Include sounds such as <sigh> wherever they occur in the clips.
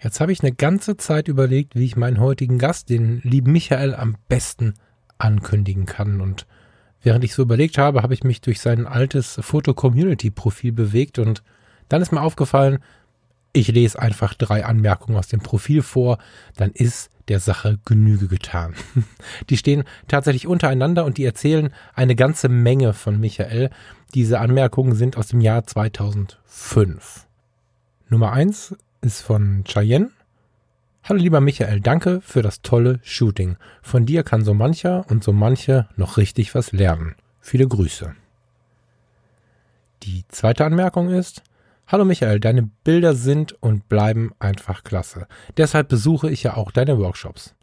Jetzt habe ich eine ganze Zeit überlegt, wie ich meinen heutigen Gast, den lieben Michael, am besten ankündigen kann. Und während ich so überlegt habe, habe ich mich durch sein altes Foto-Community-Profil bewegt und dann ist mir aufgefallen, ich lese einfach drei Anmerkungen aus dem Profil vor, dann ist der Sache Genüge getan. <laughs> Die stehen tatsächlich untereinander und die erzählen eine ganze Menge von Michael. Diese Anmerkungen sind aus dem Jahr 2005. Nummer eins ist von Cheyenne. Hallo lieber Michael, danke für das tolle Shooting. Von dir kann so mancher und so manche noch richtig was lernen. Viele Grüße. Die zweite Anmerkung ist, Hallo Michael, deine Bilder sind und bleiben einfach klasse. Deshalb besuche ich ja auch deine Workshops.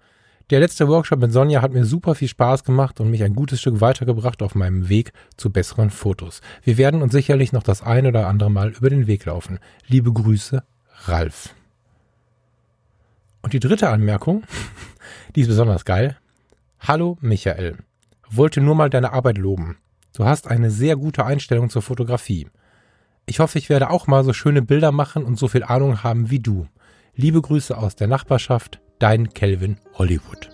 Der letzte Workshop mit Sonja hat mir super viel Spaß gemacht und mich ein gutes Stück weitergebracht auf meinem Weg zu besseren Fotos. Wir werden uns sicherlich noch das ein oder andere Mal über den Weg laufen. Liebe Grüße, Ralf. Und die dritte Anmerkung, <laughs> die ist besonders geil. Hallo Michael, wollte nur mal deine Arbeit loben. Du hast eine sehr gute Einstellung zur Fotografie. Ich hoffe, ich werde auch mal so schöne Bilder machen und so viel Ahnung haben wie du. Liebe Grüße aus der Nachbarschaft, dein Kelvin Hollywood.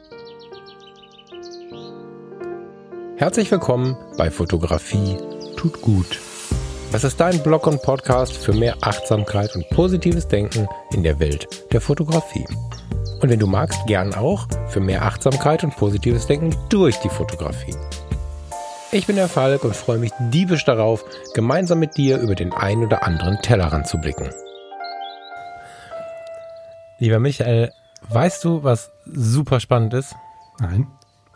Herzlich willkommen bei Fotografie tut gut. Das ist dein Blog und Podcast für mehr Achtsamkeit und positives Denken in der Welt der Fotografie. Und wenn du magst, gern auch für mehr Achtsamkeit und positives Denken durch die Fotografie. Ich bin der Falk und freue mich diebisch darauf, gemeinsam mit dir über den ein oder anderen Tellerrand zu blicken. Lieber Michael, weißt du, was super spannend ist? Nein.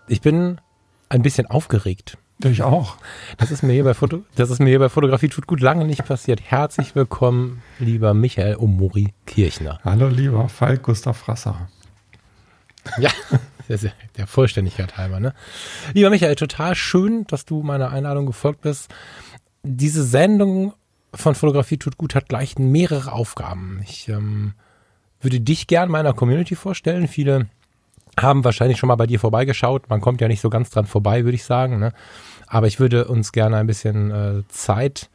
Ich bin ein bisschen aufgeregt. Ich auch. Das ist mir hier bei Foto, das ist mir hier bei Fotografie tut gut lange nicht passiert. Herzlich willkommen, lieber Michael Omori Kirchner. Hallo, lieber Falk Gustav Rasser. Ja, der Vollständigkeit halber. Ne? Lieber Michael, total schön, dass du meiner Einladung gefolgt bist. Diese Sendung von Fotografie tut gut hat gleich mehrere Aufgaben. Ich ähm, würde dich gern meiner Community vorstellen. Viele haben wahrscheinlich schon mal bei dir vorbeigeschaut. Man kommt ja nicht so ganz dran vorbei, würde ich sagen. Ne? Aber ich würde uns gerne ein bisschen äh, Zeit,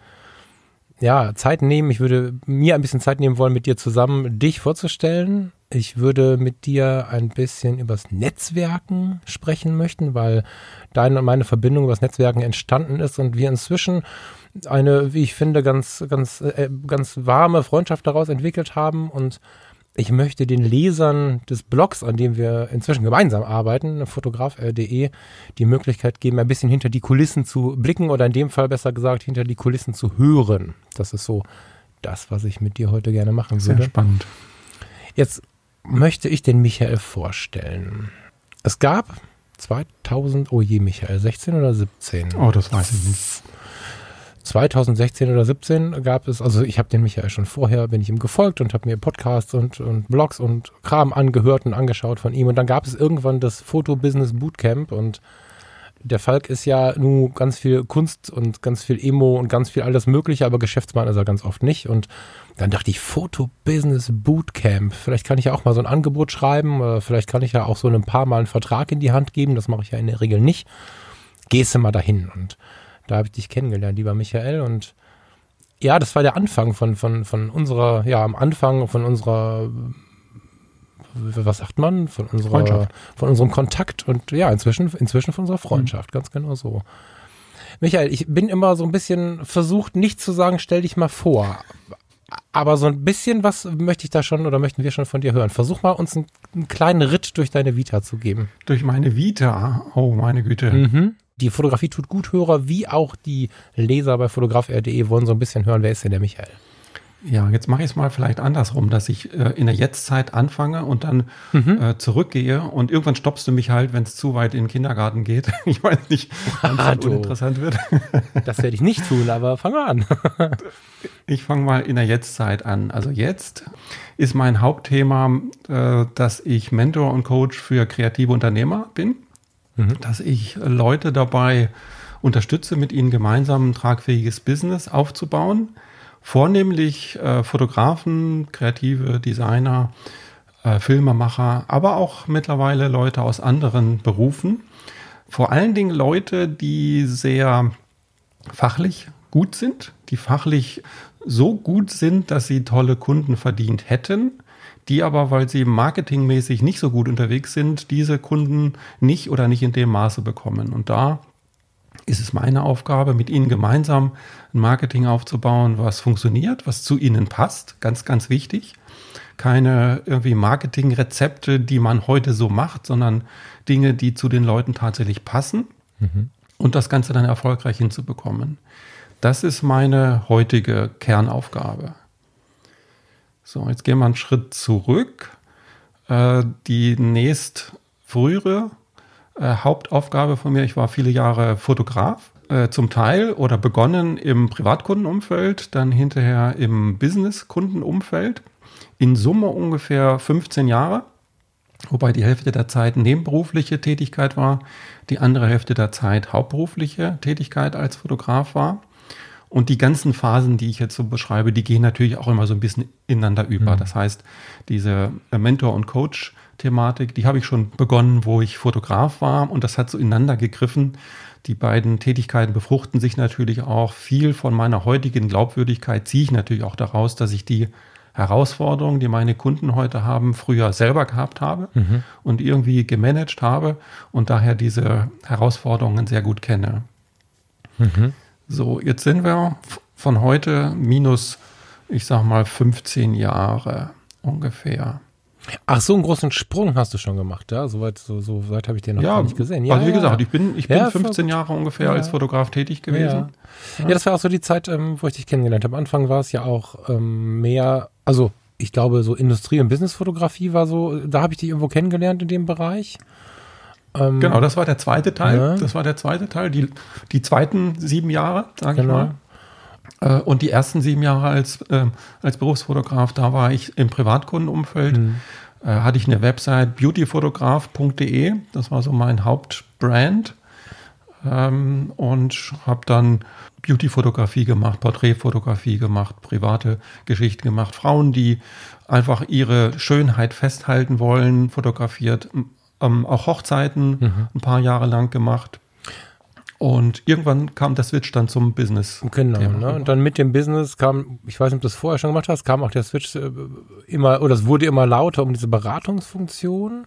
ja, Zeit nehmen. Ich würde mir ein bisschen Zeit nehmen wollen, mit dir zusammen dich vorzustellen ich würde mit dir ein bisschen übers Netzwerken sprechen möchten, weil deine und meine Verbindung übers Netzwerken entstanden ist und wir inzwischen eine, wie ich finde, ganz, ganz, äh, ganz warme Freundschaft daraus entwickelt haben und ich möchte den Lesern des Blogs, an dem wir inzwischen gemeinsam arbeiten, fotograf.de, die Möglichkeit geben, ein bisschen hinter die Kulissen zu blicken oder in dem Fall besser gesagt, hinter die Kulissen zu hören. Das ist so das, was ich mit dir heute gerne machen würde. Sehr spannend. Jetzt möchte ich den Michael vorstellen. Es gab 2000, oh je, Michael, 16 oder 17? Oh, das weiß ich nicht. 2016 oder 17 gab es, also ich habe den Michael schon vorher, bin ich ihm gefolgt und habe mir Podcasts und, und Blogs und Kram angehört und angeschaut von ihm. Und dann gab es irgendwann das Foto-Business Bootcamp und der Falk ist ja nun ganz viel Kunst und ganz viel Emo und ganz viel alles Mögliche, aber Geschäftsmann ist er ganz oft nicht. Und dann dachte ich, Foto-Business Bootcamp. Vielleicht kann ich ja auch mal so ein Angebot schreiben, oder vielleicht kann ich ja auch so ein paar Mal einen Vertrag in die Hand geben. Das mache ich ja in der Regel nicht. Gehst du mal dahin. Und da habe ich dich kennengelernt, lieber Michael. Und ja, das war der Anfang von, von, von unserer, ja, am Anfang von unserer was sagt man, von unserer, von unserem Kontakt und ja, inzwischen, inzwischen von unserer Freundschaft, mhm. ganz genau so. Michael, ich bin immer so ein bisschen versucht, nicht zu sagen, stell dich mal vor. Aber so ein bisschen was möchte ich da schon oder möchten wir schon von dir hören. Versuch mal uns einen, einen kleinen Ritt durch deine Vita zu geben. Durch meine Vita? Oh, meine Güte. Mhm. Die Fotografie tut gut Hörer, wie auch die Leser bei fotograf.de wollen so ein bisschen hören, wer ist denn der Michael? Ja, jetzt mache ich es mal vielleicht andersrum, dass ich äh, in der Jetztzeit anfange und dann mhm. äh, zurückgehe und irgendwann stoppst du mich halt, wenn es zu weit in den Kindergarten geht. <laughs> ich weiß nicht, <laughs> wann es halt uninteressant wird. <laughs> das werde ich nicht tun, aber fang mal an. ich fange mal in der Jetztzeit an. Also jetzt ist mein Hauptthema, äh, dass ich Mentor und Coach für kreative Unternehmer bin, mhm. dass ich Leute dabei unterstütze, mit ihnen gemeinsam ein tragfähiges Business aufzubauen vornehmlich äh, Fotografen, kreative Designer, äh, Filmemacher, aber auch mittlerweile Leute aus anderen Berufen. Vor allen Dingen Leute, die sehr fachlich gut sind, die fachlich so gut sind, dass sie tolle Kunden verdient hätten, die aber, weil sie marketingmäßig nicht so gut unterwegs sind, diese Kunden nicht oder nicht in dem Maße bekommen. Und da ist es meine Aufgabe, mit ihnen gemeinsam ein Marketing aufzubauen, was funktioniert, was zu ihnen passt. Ganz, ganz wichtig. Keine irgendwie Marketingrezepte, die man heute so macht, sondern Dinge, die zu den Leuten tatsächlich passen. Mhm. Und das Ganze dann erfolgreich hinzubekommen. Das ist meine heutige Kernaufgabe. So, jetzt gehen wir einen Schritt zurück. Äh, die nächst frühere äh, Hauptaufgabe von mir, ich war viele Jahre Fotograf, äh, zum Teil oder begonnen im Privatkundenumfeld, dann hinterher im Businesskundenumfeld. In Summe ungefähr 15 Jahre, wobei die Hälfte der Zeit nebenberufliche Tätigkeit war, die andere Hälfte der Zeit hauptberufliche Tätigkeit als Fotograf war. Und die ganzen Phasen, die ich jetzt so beschreibe, die gehen natürlich auch immer so ein bisschen ineinander über. Mhm. Das heißt, diese äh, Mentor- und Coach-Thematik, die habe ich schon begonnen, wo ich Fotograf war und das hat so ineinander gegriffen. Die beiden Tätigkeiten befruchten sich natürlich auch. Viel von meiner heutigen Glaubwürdigkeit ziehe ich natürlich auch daraus, dass ich die Herausforderungen, die meine Kunden heute haben, früher selber gehabt habe mhm. und irgendwie gemanagt habe und daher diese Herausforderungen sehr gut kenne. Mhm. So, jetzt sind wir von heute minus, ich sag mal, 15 Jahre ungefähr. Ach, so einen großen Sprung hast du schon gemacht, ja? Soweit so, so weit habe ich den noch ja, gar nicht gesehen. Ja, also wie gesagt, ich bin, ich bin ja, 15 Jahre ungefähr als Fotograf tätig gewesen. Ja, das war auch so die Zeit, ähm, wo ich dich kennengelernt habe. Am Anfang war es ja auch ähm, mehr, also ich glaube, so Industrie- und Businessfotografie war so, da habe ich dich irgendwo kennengelernt in dem Bereich. Ähm, genau, das war der zweite Teil. Ja. Das war der zweite Teil, die, die zweiten sieben Jahre, sage genau. ich mal. Äh, und die ersten sieben Jahre als, äh, als Berufsfotograf, da war ich im Privatkundenumfeld. Mhm. Äh, hatte ich eine Website beautyfotograf.de, das war so mein Hauptbrand. Ähm, und habe dann Beautyfotografie gemacht, Porträtfotografie gemacht, private Geschichten gemacht, Frauen, die einfach ihre Schönheit festhalten wollen, fotografiert, ähm, auch Hochzeiten mhm. ein paar Jahre lang gemacht. Und irgendwann kam der Switch dann zum Business. Genau, ne? und dann mit dem Business kam, ich weiß nicht, ob du das vorher schon gemacht hast, kam auch der Switch äh, immer, oder es wurde immer lauter um diese Beratungsfunktion.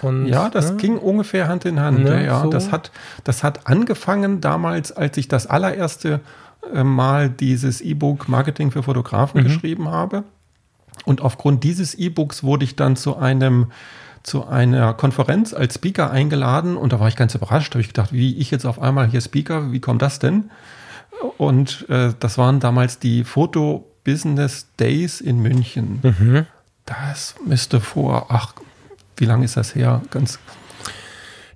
Und, ja, das ne? ging ungefähr Hand in Hand. Ne, ja, so. das hat, das hat angefangen damals, als ich das allererste äh, Mal dieses E-Book Marketing für Fotografen mhm. geschrieben habe. Und aufgrund dieses E-Books wurde ich dann zu einem zu einer Konferenz als Speaker eingeladen und da war ich ganz überrascht. Da habe ich gedacht, wie ich jetzt auf einmal hier Speaker, wie kommt das denn? Und äh, das waren damals die Foto Business Days in München. Mhm. Das müsste vor, ach, wie lange ist das her? Ganz.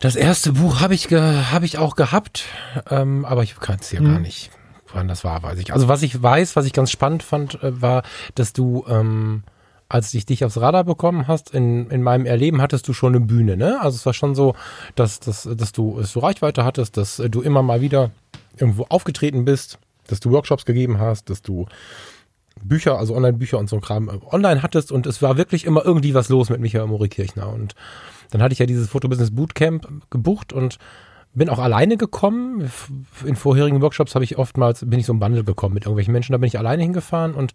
Das erste Buch habe ich, hab ich auch gehabt, ähm, aber ich kann es hier mhm. gar nicht, wann das war, weiß ich. Also was ich weiß, was ich ganz spannend fand, äh, war, dass du ähm, als ich dich aufs Radar bekommen hast, in, in meinem Erleben hattest du schon eine Bühne, ne? Also es war schon so, dass, dass, dass, du, dass du Reichweite hattest, dass du immer mal wieder irgendwo aufgetreten bist, dass du Workshops gegeben hast, dass du Bücher, also Online-Bücher und so ein Kram äh, online hattest und es war wirklich immer irgendwie was los mit Michael Morikirchner und dann hatte ich ja dieses Fotobusiness Bootcamp gebucht und bin auch alleine gekommen. In vorherigen Workshops habe ich oftmals, bin ich so im Bundle gekommen mit irgendwelchen Menschen, da bin ich alleine hingefahren und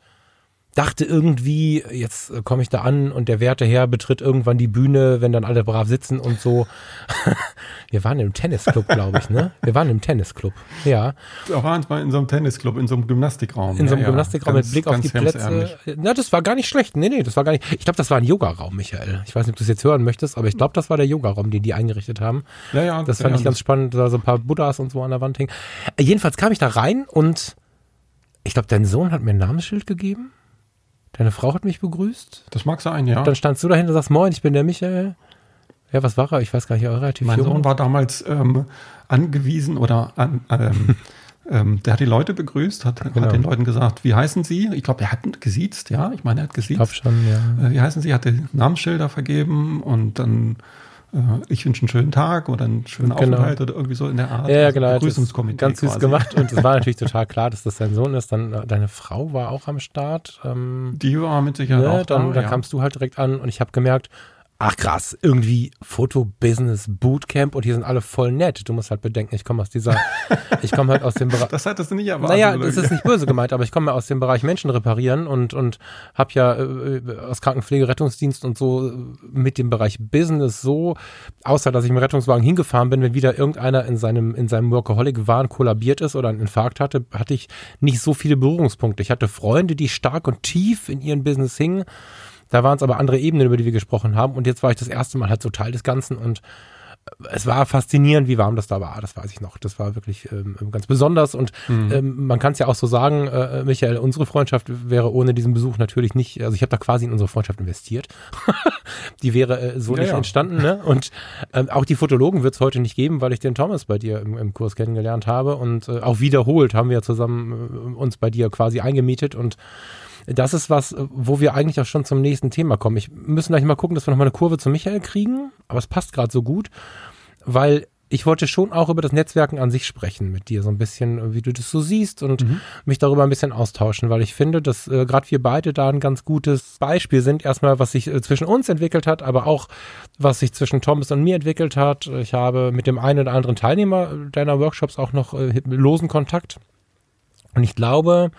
dachte irgendwie, jetzt komme ich da an und der werte Herr betritt irgendwann die Bühne, wenn dann alle brav sitzen und so. <laughs> Wir waren im Tennisclub, glaube ich, ne? Wir waren im Tennisclub, ja. Wir waren mal in so einem Tennisclub, in so einem Gymnastikraum. In so einem ja, Gymnastikraum ganz, mit Blick auf die Plätze. Na, das war gar nicht schlecht. Nee, nee, das war gar nicht. Ich glaube, das war ein Yogaraum, Michael. Ich weiß nicht, ob du es jetzt hören möchtest, aber ich glaube, das war der Yogaraum, den die eingerichtet haben. Ja, ja. Das fand ja, ich ganz spannend, da so ein paar Buddhas und so an der Wand hängen. Jedenfalls kam ich da rein und ich glaube, dein Sohn hat mir ein Namensschild gegeben. Deine Frau hat mich begrüßt. Das mag sein, ja. Dann standst du dahinter und sagst, moin, ich bin der Michael. Ja, was war er? Ich weiß gar nicht, relativ Mein jung. Sohn war damals ähm, angewiesen oder an, ähm, <laughs> ähm, der hat die Leute begrüßt, hat, genau. hat, den Leuten gesagt, wie heißen sie? Ich glaube, er hat gesiezt, ja. Ich meine, er hat gesiezt. Ich glaube schon, ja. Äh, wie heißen sie? Er hat die Namensschilder vergeben und dann ich wünsche einen schönen Tag oder einen schönen genau. Aufenthalt oder irgendwie so in der Art. Ja, ja genau. Begrüßungskomitee. Ganz süß quasi. gemacht und es war <laughs> natürlich total klar, dass das dein Sohn ist. Dann äh, deine Frau war auch am Start. Ähm, Die war mit Sicherheit ne, auch Dann, da, dann ja. kamst du halt direkt an und ich habe gemerkt, ach krass, irgendwie Foto-Business Bootcamp und hier sind alle voll nett. Du musst halt bedenken, ich komme aus dieser, <laughs> ich komme halt aus dem Bereich. Das hattest du nicht erwartet. Naja, das ist nicht böse gemeint, aber ich komme aus dem Bereich Menschen reparieren und, und habe ja äh, aus Krankenpflege, Rettungsdienst und so mit dem Bereich Business so, außer dass ich im Rettungswagen hingefahren bin, wenn wieder irgendeiner in seinem, in seinem Workaholic-Wahn kollabiert ist oder einen Infarkt hatte, hatte ich nicht so viele Berührungspunkte. Ich hatte Freunde, die stark und tief in ihren Business hingen da waren es aber andere Ebenen, über die wir gesprochen haben. Und jetzt war ich das erste Mal halt so Teil des Ganzen und äh, es war faszinierend, wie warm das da war. Das weiß ich noch. Das war wirklich ähm, ganz besonders. Und mhm. ähm, man kann es ja auch so sagen, äh, Michael, unsere Freundschaft wäre ohne diesen Besuch natürlich nicht, also ich habe da quasi in unsere Freundschaft investiert. <laughs> die wäre äh, so ja, nicht ja. entstanden. Ne? Und ähm, auch die Fotologen wird es heute nicht geben, weil ich den Thomas bei dir im, im Kurs kennengelernt habe. Und äh, auch wiederholt haben wir zusammen äh, uns bei dir quasi eingemietet und das ist was, wo wir eigentlich auch schon zum nächsten Thema kommen. Ich müssen gleich mal gucken, dass wir nochmal eine Kurve zu Michael kriegen, aber es passt gerade so gut, weil ich wollte schon auch über das Netzwerken an sich sprechen mit dir, so ein bisschen, wie du das so siehst und mhm. mich darüber ein bisschen austauschen, weil ich finde, dass äh, gerade wir beide da ein ganz gutes Beispiel sind. Erstmal, was sich äh, zwischen uns entwickelt hat, aber auch, was sich zwischen Thomas und mir entwickelt hat. Ich habe mit dem einen oder anderen Teilnehmer deiner Workshops auch noch äh, losen Kontakt. Und ich glaube,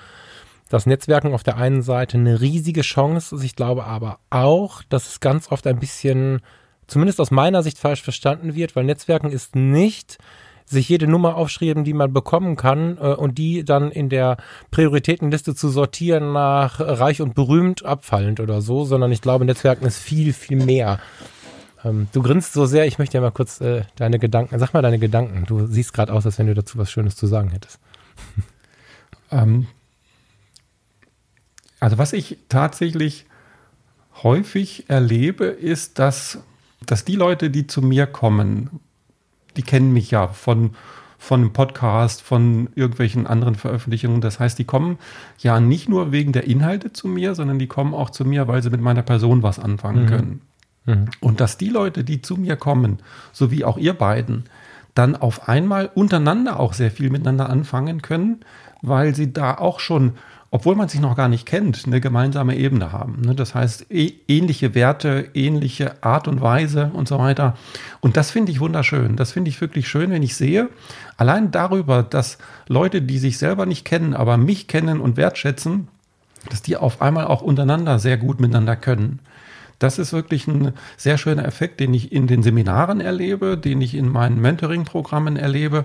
das Netzwerken auf der einen Seite eine riesige Chance ist. Ich glaube aber auch, dass es ganz oft ein bisschen, zumindest aus meiner Sicht, falsch verstanden wird, weil Netzwerken ist nicht sich jede Nummer aufschreiben, die man bekommen kann äh, und die dann in der Prioritätenliste zu sortieren nach reich und berühmt abfallend oder so, sondern ich glaube, Netzwerken ist viel, viel mehr. Ähm, du grinst so sehr, ich möchte ja mal kurz äh, deine Gedanken, sag mal deine Gedanken. Du siehst gerade aus, als wenn du dazu was Schönes zu sagen hättest. Ähm, also was ich tatsächlich häufig erlebe, ist, dass, dass die Leute, die zu mir kommen, die kennen mich ja von, von einem Podcast, von irgendwelchen anderen Veröffentlichungen. Das heißt, die kommen ja nicht nur wegen der Inhalte zu mir, sondern die kommen auch zu mir, weil sie mit meiner Person was anfangen mhm. können. Mhm. Und dass die Leute, die zu mir kommen, so wie auch ihr beiden, dann auf einmal untereinander auch sehr viel miteinander anfangen können, weil sie da auch schon obwohl man sich noch gar nicht kennt, eine gemeinsame Ebene haben. Ne? Das heißt, e, ähnliche Werte, ähnliche Art und Weise und so weiter. Und das finde ich wunderschön. Das finde ich wirklich schön, wenn ich sehe, allein darüber, dass Leute, die sich selber nicht kennen, aber mich kennen und wertschätzen, dass die auf einmal auch untereinander sehr gut miteinander können. Das ist wirklich ein sehr schöner Effekt, den ich in den Seminaren erlebe, den ich in meinen Mentoring-Programmen erlebe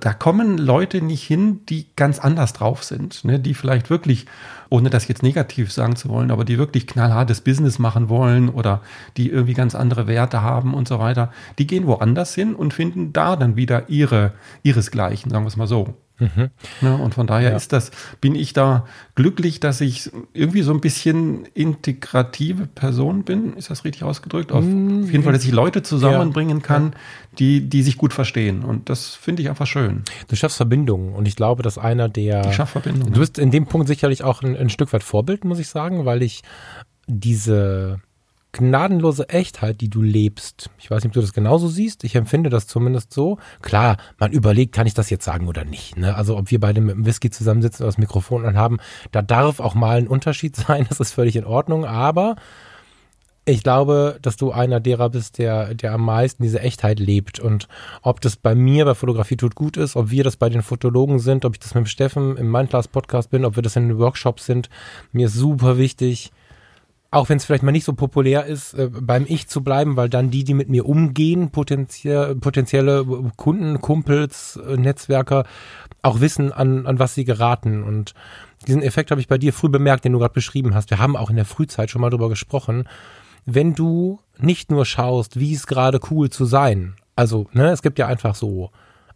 da kommen Leute nicht hin, die ganz anders drauf sind, ne? die vielleicht wirklich, ohne das jetzt negativ sagen zu wollen, aber die wirklich knallhartes Business machen wollen oder die irgendwie ganz andere Werte haben und so weiter. Die gehen woanders hin und finden da dann wieder ihre, ihresgleichen, sagen wir es mal so. Mhm. Ja, und von daher ja. ist das, bin ich da glücklich, dass ich irgendwie so ein bisschen integrative Person bin. Ist das richtig ausgedrückt? Auf, mhm. auf jeden Fall, dass ich Leute zusammenbringen kann, die, die sich gut verstehen. Und das finde ich einfach schön. Du schaffst Verbindungen. Und ich glaube, dass einer der. Ich schaff Verbindungen. Du bist in dem Punkt sicherlich auch ein, ein Stück weit Vorbild, muss ich sagen, weil ich diese gnadenlose Echtheit, die du lebst. Ich weiß nicht, ob du das genauso siehst. Ich empfinde das zumindest so. Klar, man überlegt, kann ich das jetzt sagen oder nicht. Ne? Also ob wir beide mit dem Whisky zusammensitzen und das Mikrofon anhaben, da darf auch mal ein Unterschied <laughs> sein. Das ist völlig in Ordnung. Aber ich glaube, dass du einer derer bist, der, der am meisten diese Echtheit lebt. Und ob das bei mir bei Fotografie tut gut ist, ob wir das bei den Fotologen sind, ob ich das mit dem Steffen im Mindclass Podcast bin, ob wir das in den Workshops sind, mir ist super wichtig, auch wenn es vielleicht mal nicht so populär ist, äh, beim Ich zu bleiben, weil dann die, die mit mir umgehen, potenziell, potenzielle Kunden, Kumpels, äh, Netzwerker, auch wissen, an, an was sie geraten. Und diesen Effekt habe ich bei dir früh bemerkt, den du gerade beschrieben hast. Wir haben auch in der Frühzeit schon mal drüber gesprochen. Wenn du nicht nur schaust, wie es gerade cool zu sein, also ne, es gibt ja einfach so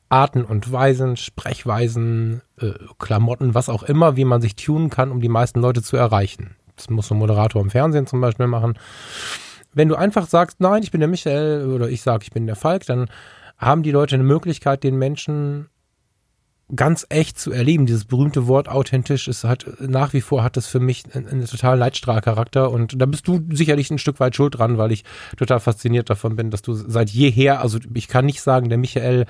Arten und Weisen, Sprechweisen, äh, Klamotten, was auch immer, wie man sich tunen kann, um die meisten Leute zu erreichen. Das muss ein Moderator im Fernsehen zum Beispiel machen. Wenn du einfach sagst, nein, ich bin der Michael oder ich sage, ich bin der Falk, dann haben die Leute eine Möglichkeit, den Menschen ganz echt zu erleben. Dieses berühmte Wort authentisch ist halt nach wie vor hat das für mich einen, einen totalen Leitstrahlcharakter und da bist du sicherlich ein Stück weit schuld dran, weil ich total fasziniert davon bin, dass du seit jeher, also ich kann nicht sagen, der Michael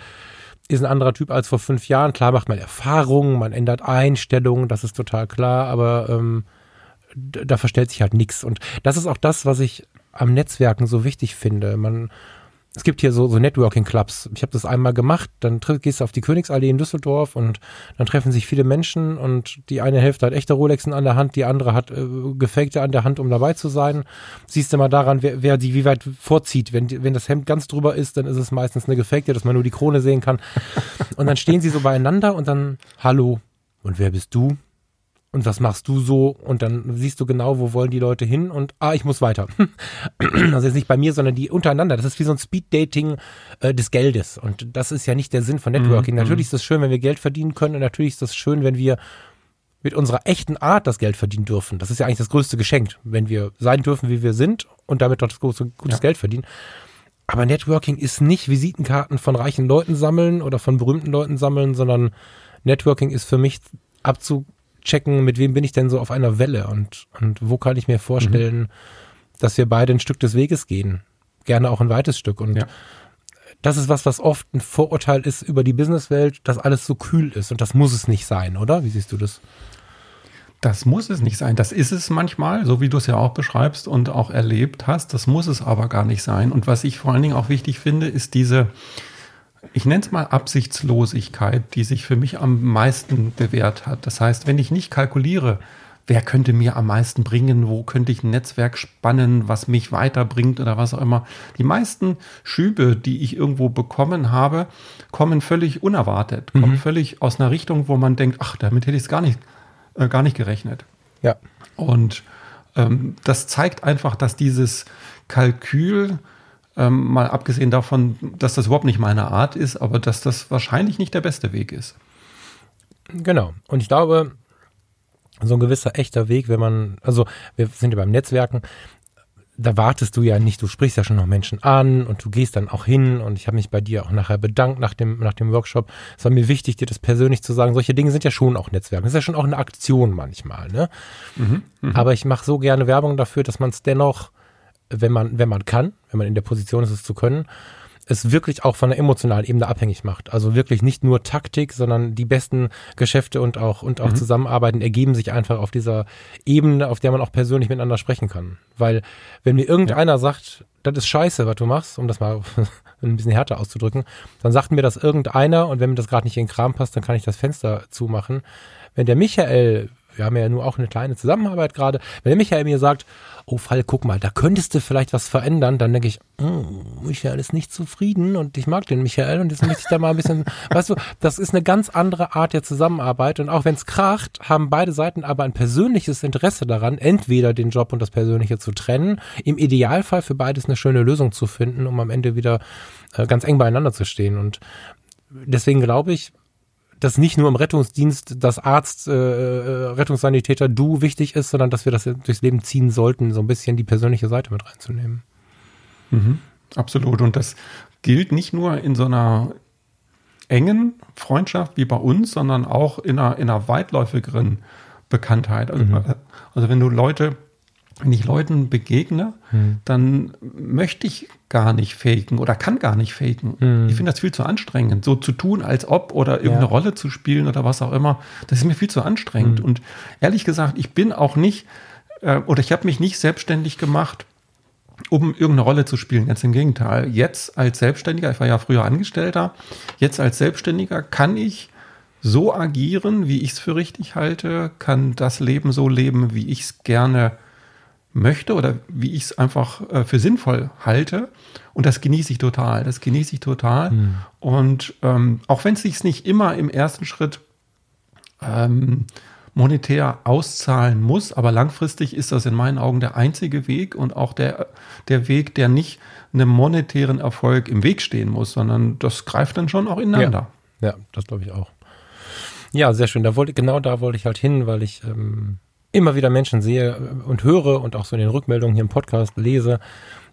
ist ein anderer Typ als vor fünf Jahren. Klar macht man Erfahrungen, man ändert Einstellungen, das ist total klar, aber ähm, da verstellt sich halt nichts. Und das ist auch das, was ich am Netzwerken so wichtig finde. Man, es gibt hier so, so Networking-Clubs. Ich habe das einmal gemacht, dann gehst du auf die Königsallee in Düsseldorf und dann treffen sich viele Menschen und die eine Hälfte hat echte Rolexen an der Hand, die andere hat äh, gefakte an der Hand, um dabei zu sein. Siehst du mal daran, wer, wer die wie weit vorzieht. Wenn, wenn das Hemd ganz drüber ist, dann ist es meistens eine gefakte, dass man nur die Krone sehen kann. Und dann stehen sie so beieinander und dann, hallo, und wer bist du? Und was machst du so? Und dann siehst du genau, wo wollen die Leute hin und ah, ich muss weiter. <clears throat> also jetzt nicht bei mir, sondern die untereinander. Das ist wie so ein Speed-Dating äh, des Geldes. Und das ist ja nicht der Sinn von Networking. Mhm. Natürlich ist es schön, wenn wir Geld verdienen können und natürlich ist es schön, wenn wir mit unserer echten Art das Geld verdienen dürfen. Das ist ja eigentlich das größte Geschenk, wenn wir sein dürfen, wie wir sind und damit doch das große, gutes ja. Geld verdienen. Aber Networking ist nicht Visitenkarten von reichen Leuten sammeln oder von berühmten Leuten sammeln, sondern Networking ist für mich abzu checken, mit wem bin ich denn so auf einer Welle und, und wo kann ich mir vorstellen, mhm. dass wir beide ein Stück des Weges gehen. Gerne auch ein weites Stück. Und ja. das ist was, was oft ein Vorurteil ist über die Businesswelt, dass alles so kühl ist. Und das muss es nicht sein, oder? Wie siehst du das? Das muss es nicht sein. Das ist es manchmal, so wie du es ja auch beschreibst und auch erlebt hast. Das muss es aber gar nicht sein. Und was ich vor allen Dingen auch wichtig finde, ist diese, ich nenne es mal Absichtslosigkeit, die sich für mich am meisten bewährt hat. Das heißt, wenn ich nicht kalkuliere, wer könnte mir am meisten bringen, wo könnte ich ein Netzwerk spannen, was mich weiterbringt oder was auch immer. Die meisten Schübe, die ich irgendwo bekommen habe, kommen völlig unerwartet, mhm. kommen völlig aus einer Richtung, wo man denkt, ach, damit hätte ich es gar nicht, äh, gar nicht gerechnet. Ja. Und ähm, das zeigt einfach, dass dieses Kalkül ähm, mal abgesehen davon, dass das überhaupt nicht meine Art ist, aber dass das wahrscheinlich nicht der beste Weg ist. Genau. Und ich glaube, so ein gewisser echter Weg, wenn man, also wir sind ja beim Netzwerken, da wartest du ja nicht, du sprichst ja schon noch Menschen an und du gehst dann auch hin und ich habe mich bei dir auch nachher bedankt nach dem, nach dem Workshop. Es war mir wichtig, dir das persönlich zu sagen. Solche Dinge sind ja schon auch Netzwerken. Das ist ja schon auch eine Aktion manchmal, ne? Mhm, mh. Aber ich mache so gerne Werbung dafür, dass man es dennoch wenn man, wenn man kann, wenn man in der Position ist, es zu können, es wirklich auch von der emotionalen Ebene abhängig macht. Also wirklich nicht nur Taktik, sondern die besten Geschäfte und auch, und auch mhm. Zusammenarbeiten ergeben sich einfach auf dieser Ebene, auf der man auch persönlich miteinander sprechen kann. Weil wenn mir irgendeiner ja. sagt, das ist scheiße, was du machst, um das mal <laughs> ein bisschen härter auszudrücken, dann sagt mir das irgendeiner und wenn mir das gerade nicht in den Kram passt, dann kann ich das Fenster zumachen. Wenn der Michael wir haben ja nur auch eine kleine Zusammenarbeit gerade. Wenn der Michael mir sagt, oh Fall, guck mal, da könntest du vielleicht was verändern, dann denke ich, oh, Michael ist nicht zufrieden und ich mag den Michael und jetzt möchte ich da mal ein bisschen, <laughs> weißt du, das ist eine ganz andere Art der Zusammenarbeit und auch wenn es kracht, haben beide Seiten aber ein persönliches Interesse daran, entweder den Job und das Persönliche zu trennen, im Idealfall für beides eine schöne Lösung zu finden, um am Ende wieder äh, ganz eng beieinander zu stehen und deswegen glaube ich, dass nicht nur im Rettungsdienst das Arzt, äh, äh, Rettungssanitäter, du wichtig ist, sondern dass wir das durchs Leben ziehen sollten, so ein bisschen die persönliche Seite mit reinzunehmen. Mhm, absolut. Und das gilt nicht nur in so einer engen Freundschaft wie bei uns, sondern auch in einer, in einer weitläufigeren Bekanntheit. Also, mhm. also wenn du Leute wenn ich Leuten begegne, hm. dann möchte ich gar nicht faken oder kann gar nicht faken. Hm. Ich finde das viel zu anstrengend. So zu tun, als ob oder irgendeine ja. Rolle zu spielen oder was auch immer, das ist mir viel zu anstrengend. Hm. Und ehrlich gesagt, ich bin auch nicht äh, oder ich habe mich nicht selbstständig gemacht, um irgendeine Rolle zu spielen. Ganz im Gegenteil. Jetzt als Selbstständiger, ich war ja früher Angestellter, jetzt als Selbstständiger kann ich so agieren, wie ich es für richtig halte, kann das Leben so leben, wie ich es gerne möchte oder wie ich es einfach äh, für sinnvoll halte. Und das genieße ich total. Das genieße ich total. Mhm. Und ähm, auch wenn es sich nicht immer im ersten Schritt ähm, monetär auszahlen muss, aber langfristig ist das in meinen Augen der einzige Weg und auch der, der Weg, der nicht einem monetären Erfolg im Weg stehen muss, sondern das greift dann schon auch ineinander. Ja, ja das glaube ich auch. Ja, sehr schön. Da wollte, genau da wollte ich halt hin, weil ich ähm, immer wieder Menschen sehe und höre und auch so in den Rückmeldungen hier im Podcast lese,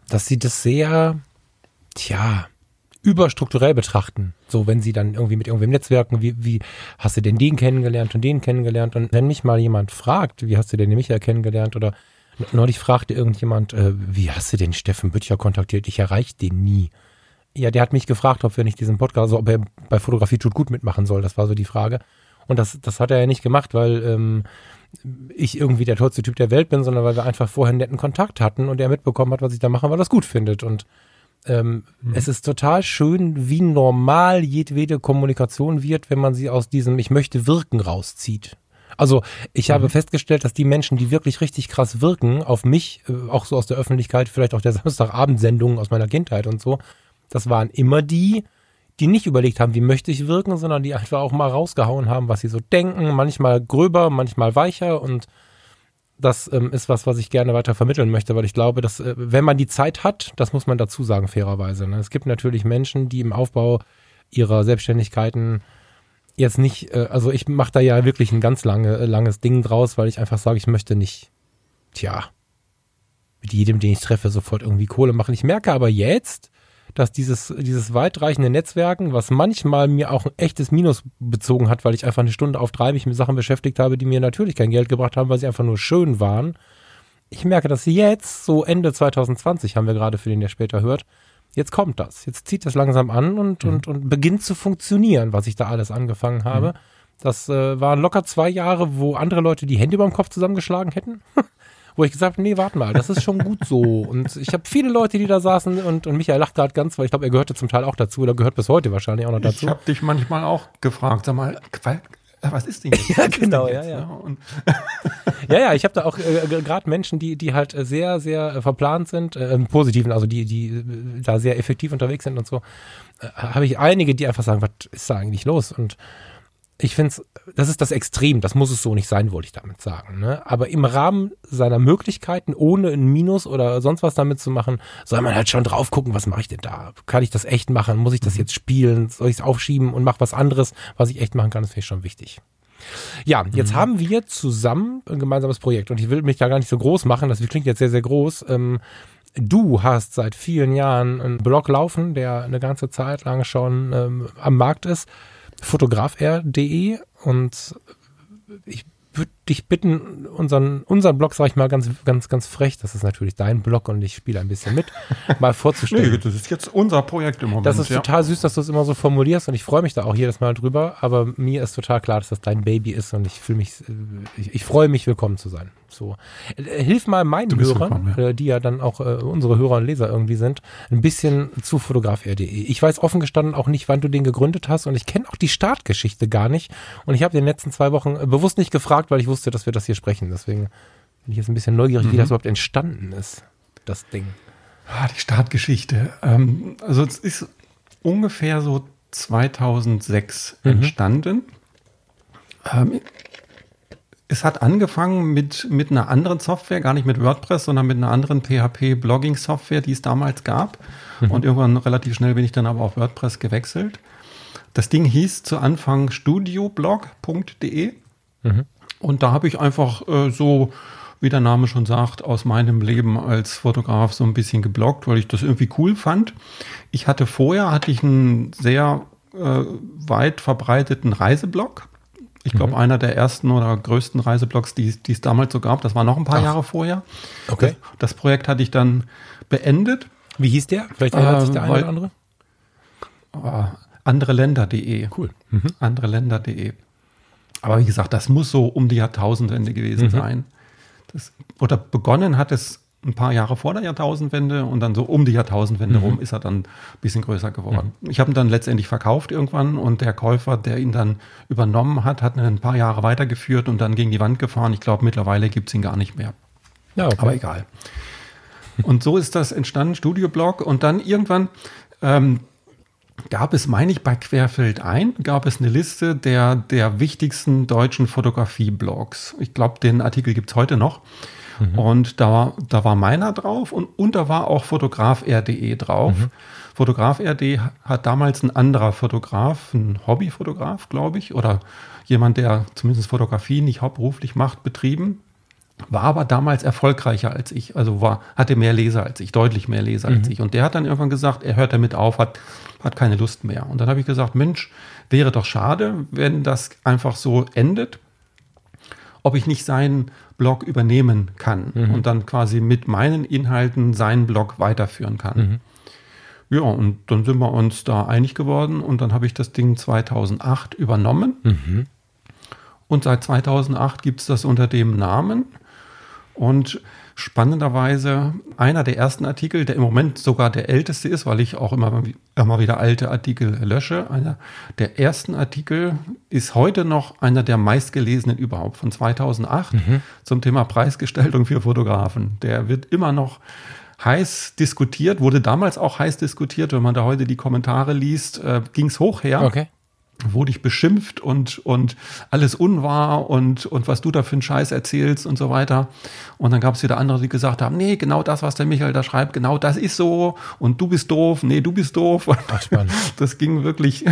dass sie das sehr, tja, überstrukturell betrachten. So, wenn sie dann irgendwie mit irgendwem netzwerken, wie, wie hast du denn den kennengelernt und den kennengelernt? Und wenn mich mal jemand fragt, wie hast du denn den Michael kennengelernt oder neulich fragte irgendjemand, äh, wie hast du den Steffen Büttcher kontaktiert? Ich erreiche den nie. Ja, der hat mich gefragt, ob wir nicht diesen Podcast, also ob er bei Fotografie tut gut mitmachen soll. Das war so die Frage. Und das, das hat er ja nicht gemacht, weil ähm, ich irgendwie der tollste Typ der Welt bin, sondern weil wir einfach vorher netten Kontakt hatten und er mitbekommen hat, was ich da mache, weil er das gut findet. Und ähm, mhm. es ist total schön, wie normal jedwede Kommunikation wird, wenn man sie aus diesem Ich möchte wirken rauszieht. Also ich mhm. habe festgestellt, dass die Menschen, die wirklich richtig krass wirken auf mich, äh, auch so aus der Öffentlichkeit, vielleicht auch der <laughs> Samstagabendsendungen aus meiner Kindheit und so, das waren immer die, die nicht überlegt haben, wie möchte ich wirken, sondern die einfach auch mal rausgehauen haben, was sie so denken, manchmal gröber, manchmal weicher und das ähm, ist was, was ich gerne weiter vermitteln möchte, weil ich glaube, dass äh, wenn man die Zeit hat, das muss man dazu sagen, fairerweise. Ne? Es gibt natürlich Menschen, die im Aufbau ihrer Selbstständigkeiten jetzt nicht, äh, also ich mache da ja wirklich ein ganz lange, äh, langes Ding draus, weil ich einfach sage, ich möchte nicht, tja, mit jedem, den ich treffe, sofort irgendwie Kohle machen. Ich merke aber jetzt, dass dieses, dieses weitreichende Netzwerken, was manchmal mir auch ein echtes Minus bezogen hat, weil ich einfach eine Stunde auf drei mich mit Sachen beschäftigt habe, die mir natürlich kein Geld gebracht haben, weil sie einfach nur schön waren. Ich merke, dass jetzt, so Ende 2020 haben wir gerade für den, der später hört, jetzt kommt das. Jetzt zieht das langsam an und, mhm. und, und beginnt zu funktionieren, was ich da alles angefangen habe. Mhm. Das äh, waren locker zwei Jahre, wo andere Leute die Hände über dem Kopf zusammengeschlagen hätten. <laughs> wo ich gesagt habe, nee, warte mal, das ist schon gut so. Und ich habe viele Leute, die da saßen und, und Michael lacht gerade ganz, weil ich glaube, er gehörte zum Teil auch dazu oder gehört bis heute wahrscheinlich auch noch dazu. Ich habe dich manchmal auch gefragt, sag mal, was ist denn jetzt? <laughs> ja, genau, ja, ja. <laughs> ja, ja, ich habe da auch äh, gerade Menschen, die, die halt sehr, sehr äh, verplant sind, äh, im Positiven, also die, die äh, da sehr effektiv unterwegs sind und so, äh, habe ich einige, die einfach sagen, was ist da eigentlich los? Und ich finde es, das ist das Extrem, das muss es so nicht sein, wollte ich damit sagen. Ne? Aber im Rahmen seiner Möglichkeiten, ohne ein Minus oder sonst was damit zu machen, soll man halt schon drauf gucken, was mache ich denn da? Kann ich das echt machen? Muss ich das mhm. jetzt spielen? Soll ich es aufschieben und mache was anderes, was ich echt machen kann? Das finde ich schon wichtig. Ja, jetzt mhm. haben wir zusammen ein gemeinsames Projekt und ich will mich da gar nicht so groß machen, das klingt jetzt sehr, sehr groß. Ähm, du hast seit vielen Jahren einen Blog laufen, der eine ganze Zeit lang schon ähm, am Markt ist fotografr.de und ich würde dich bitten, unseren, unseren Blog, sag ich mal ganz, ganz, ganz frech, das ist natürlich dein Blog und ich spiele ein bisschen mit, <laughs> mal vorzustellen. nee, das ist jetzt unser Projekt im Moment. Das ist ja. total süß, dass du es immer so formulierst und ich freue mich da auch jedes Mal drüber, aber mir ist total klar, dass das dein Baby ist und ich fühle mich, ich, ich freue mich, willkommen zu sein. So. Äh, hilf mal meinen Hörern, ja. Äh, die ja dann auch äh, unsere Hörer und Leser irgendwie sind, ein bisschen zu fotograf.de. Ich weiß offen gestanden auch nicht, wann du den gegründet hast und ich kenne auch die Startgeschichte gar nicht. Und ich habe in den letzten zwei Wochen äh, bewusst nicht gefragt, weil ich wusste, dass wir das hier sprechen. Deswegen bin ich jetzt ein bisschen neugierig, mhm. wie das überhaupt entstanden ist, das Ding. Ah, die Startgeschichte. Ähm, also es ist ungefähr so 2006 mhm. entstanden. Ähm, es hat angefangen mit, mit einer anderen Software, gar nicht mit WordPress, sondern mit einer anderen PHP-Blogging-Software, die es damals gab. Mhm. Und irgendwann relativ schnell bin ich dann aber auf WordPress gewechselt. Das Ding hieß zu Anfang studioblog.de. Mhm. Und da habe ich einfach äh, so, wie der Name schon sagt, aus meinem Leben als Fotograf so ein bisschen gebloggt, weil ich das irgendwie cool fand. Ich hatte vorher, hatte ich einen sehr äh, weit verbreiteten Reiseblog ich glaube, mhm. einer der ersten oder größten Reiseblogs, die, die es damals so gab. Das war noch ein paar Ach. Jahre vorher. Okay. Das, das, Projekt hatte ich dann beendet. Wie hieß der? Vielleicht erinnert äh, sich der eine weil, oder andere. Uh, andereländer.de. Cool. Mhm. Andereländer.de. Aber wie gesagt, das muss so um die Jahrtausendwende gewesen mhm. sein. Das, oder begonnen hat es ein paar Jahre vor der Jahrtausendwende und dann so um die Jahrtausendwende mhm. rum ist er dann ein bisschen größer geworden. Mhm. Ich habe ihn dann letztendlich verkauft irgendwann und der Käufer, der ihn dann übernommen hat, hat ihn ein paar Jahre weitergeführt und dann gegen die Wand gefahren. Ich glaube, mittlerweile gibt es ihn gar nicht mehr. Ja, okay. Aber egal. Und so ist das entstanden, Studioblog. Und dann irgendwann ähm, gab es, meine ich, bei Querfeld ein, gab es eine Liste der, der wichtigsten deutschen Fotografie-Blogs. Ich glaube, den Artikel gibt es heute noch. Mhm. Und da, da war meiner drauf und, und da war auch Fotograf.de drauf. Mhm. Fotograf.rd hat damals ein anderer Fotograf, ein Hobbyfotograf, glaube ich, oder jemand, der zumindest Fotografie nicht hauptberuflich macht, betrieben. War aber damals erfolgreicher als ich, also war, hatte mehr Leser als ich, deutlich mehr Leser mhm. als ich. Und der hat dann irgendwann gesagt, er hört damit auf, hat, hat keine Lust mehr. Und dann habe ich gesagt, Mensch, wäre doch schade, wenn das einfach so endet ob ich nicht seinen Blog übernehmen kann mhm. und dann quasi mit meinen Inhalten seinen Blog weiterführen kann. Mhm. Ja, und dann sind wir uns da einig geworden und dann habe ich das Ding 2008 übernommen. Mhm. Und seit 2008 gibt es das unter dem Namen. Und spannenderweise einer der ersten Artikel, der im Moment sogar der älteste ist, weil ich auch immer, immer wieder alte Artikel lösche. Einer der ersten Artikel ist heute noch einer der meistgelesenen überhaupt von 2008 mhm. zum Thema Preisgestaltung für Fotografen. Der wird immer noch heiß diskutiert, wurde damals auch heiß diskutiert. Wenn man da heute die Kommentare liest, äh, ging es hoch her. Okay wurde ich beschimpft und, und alles unwahr und, und was du da für einen Scheiß erzählst und so weiter. Und dann gab es wieder andere, die gesagt haben, nee, genau das, was der Michael da schreibt, genau das ist so und du bist doof, nee, du bist doof. Ach, <laughs> das ging wirklich,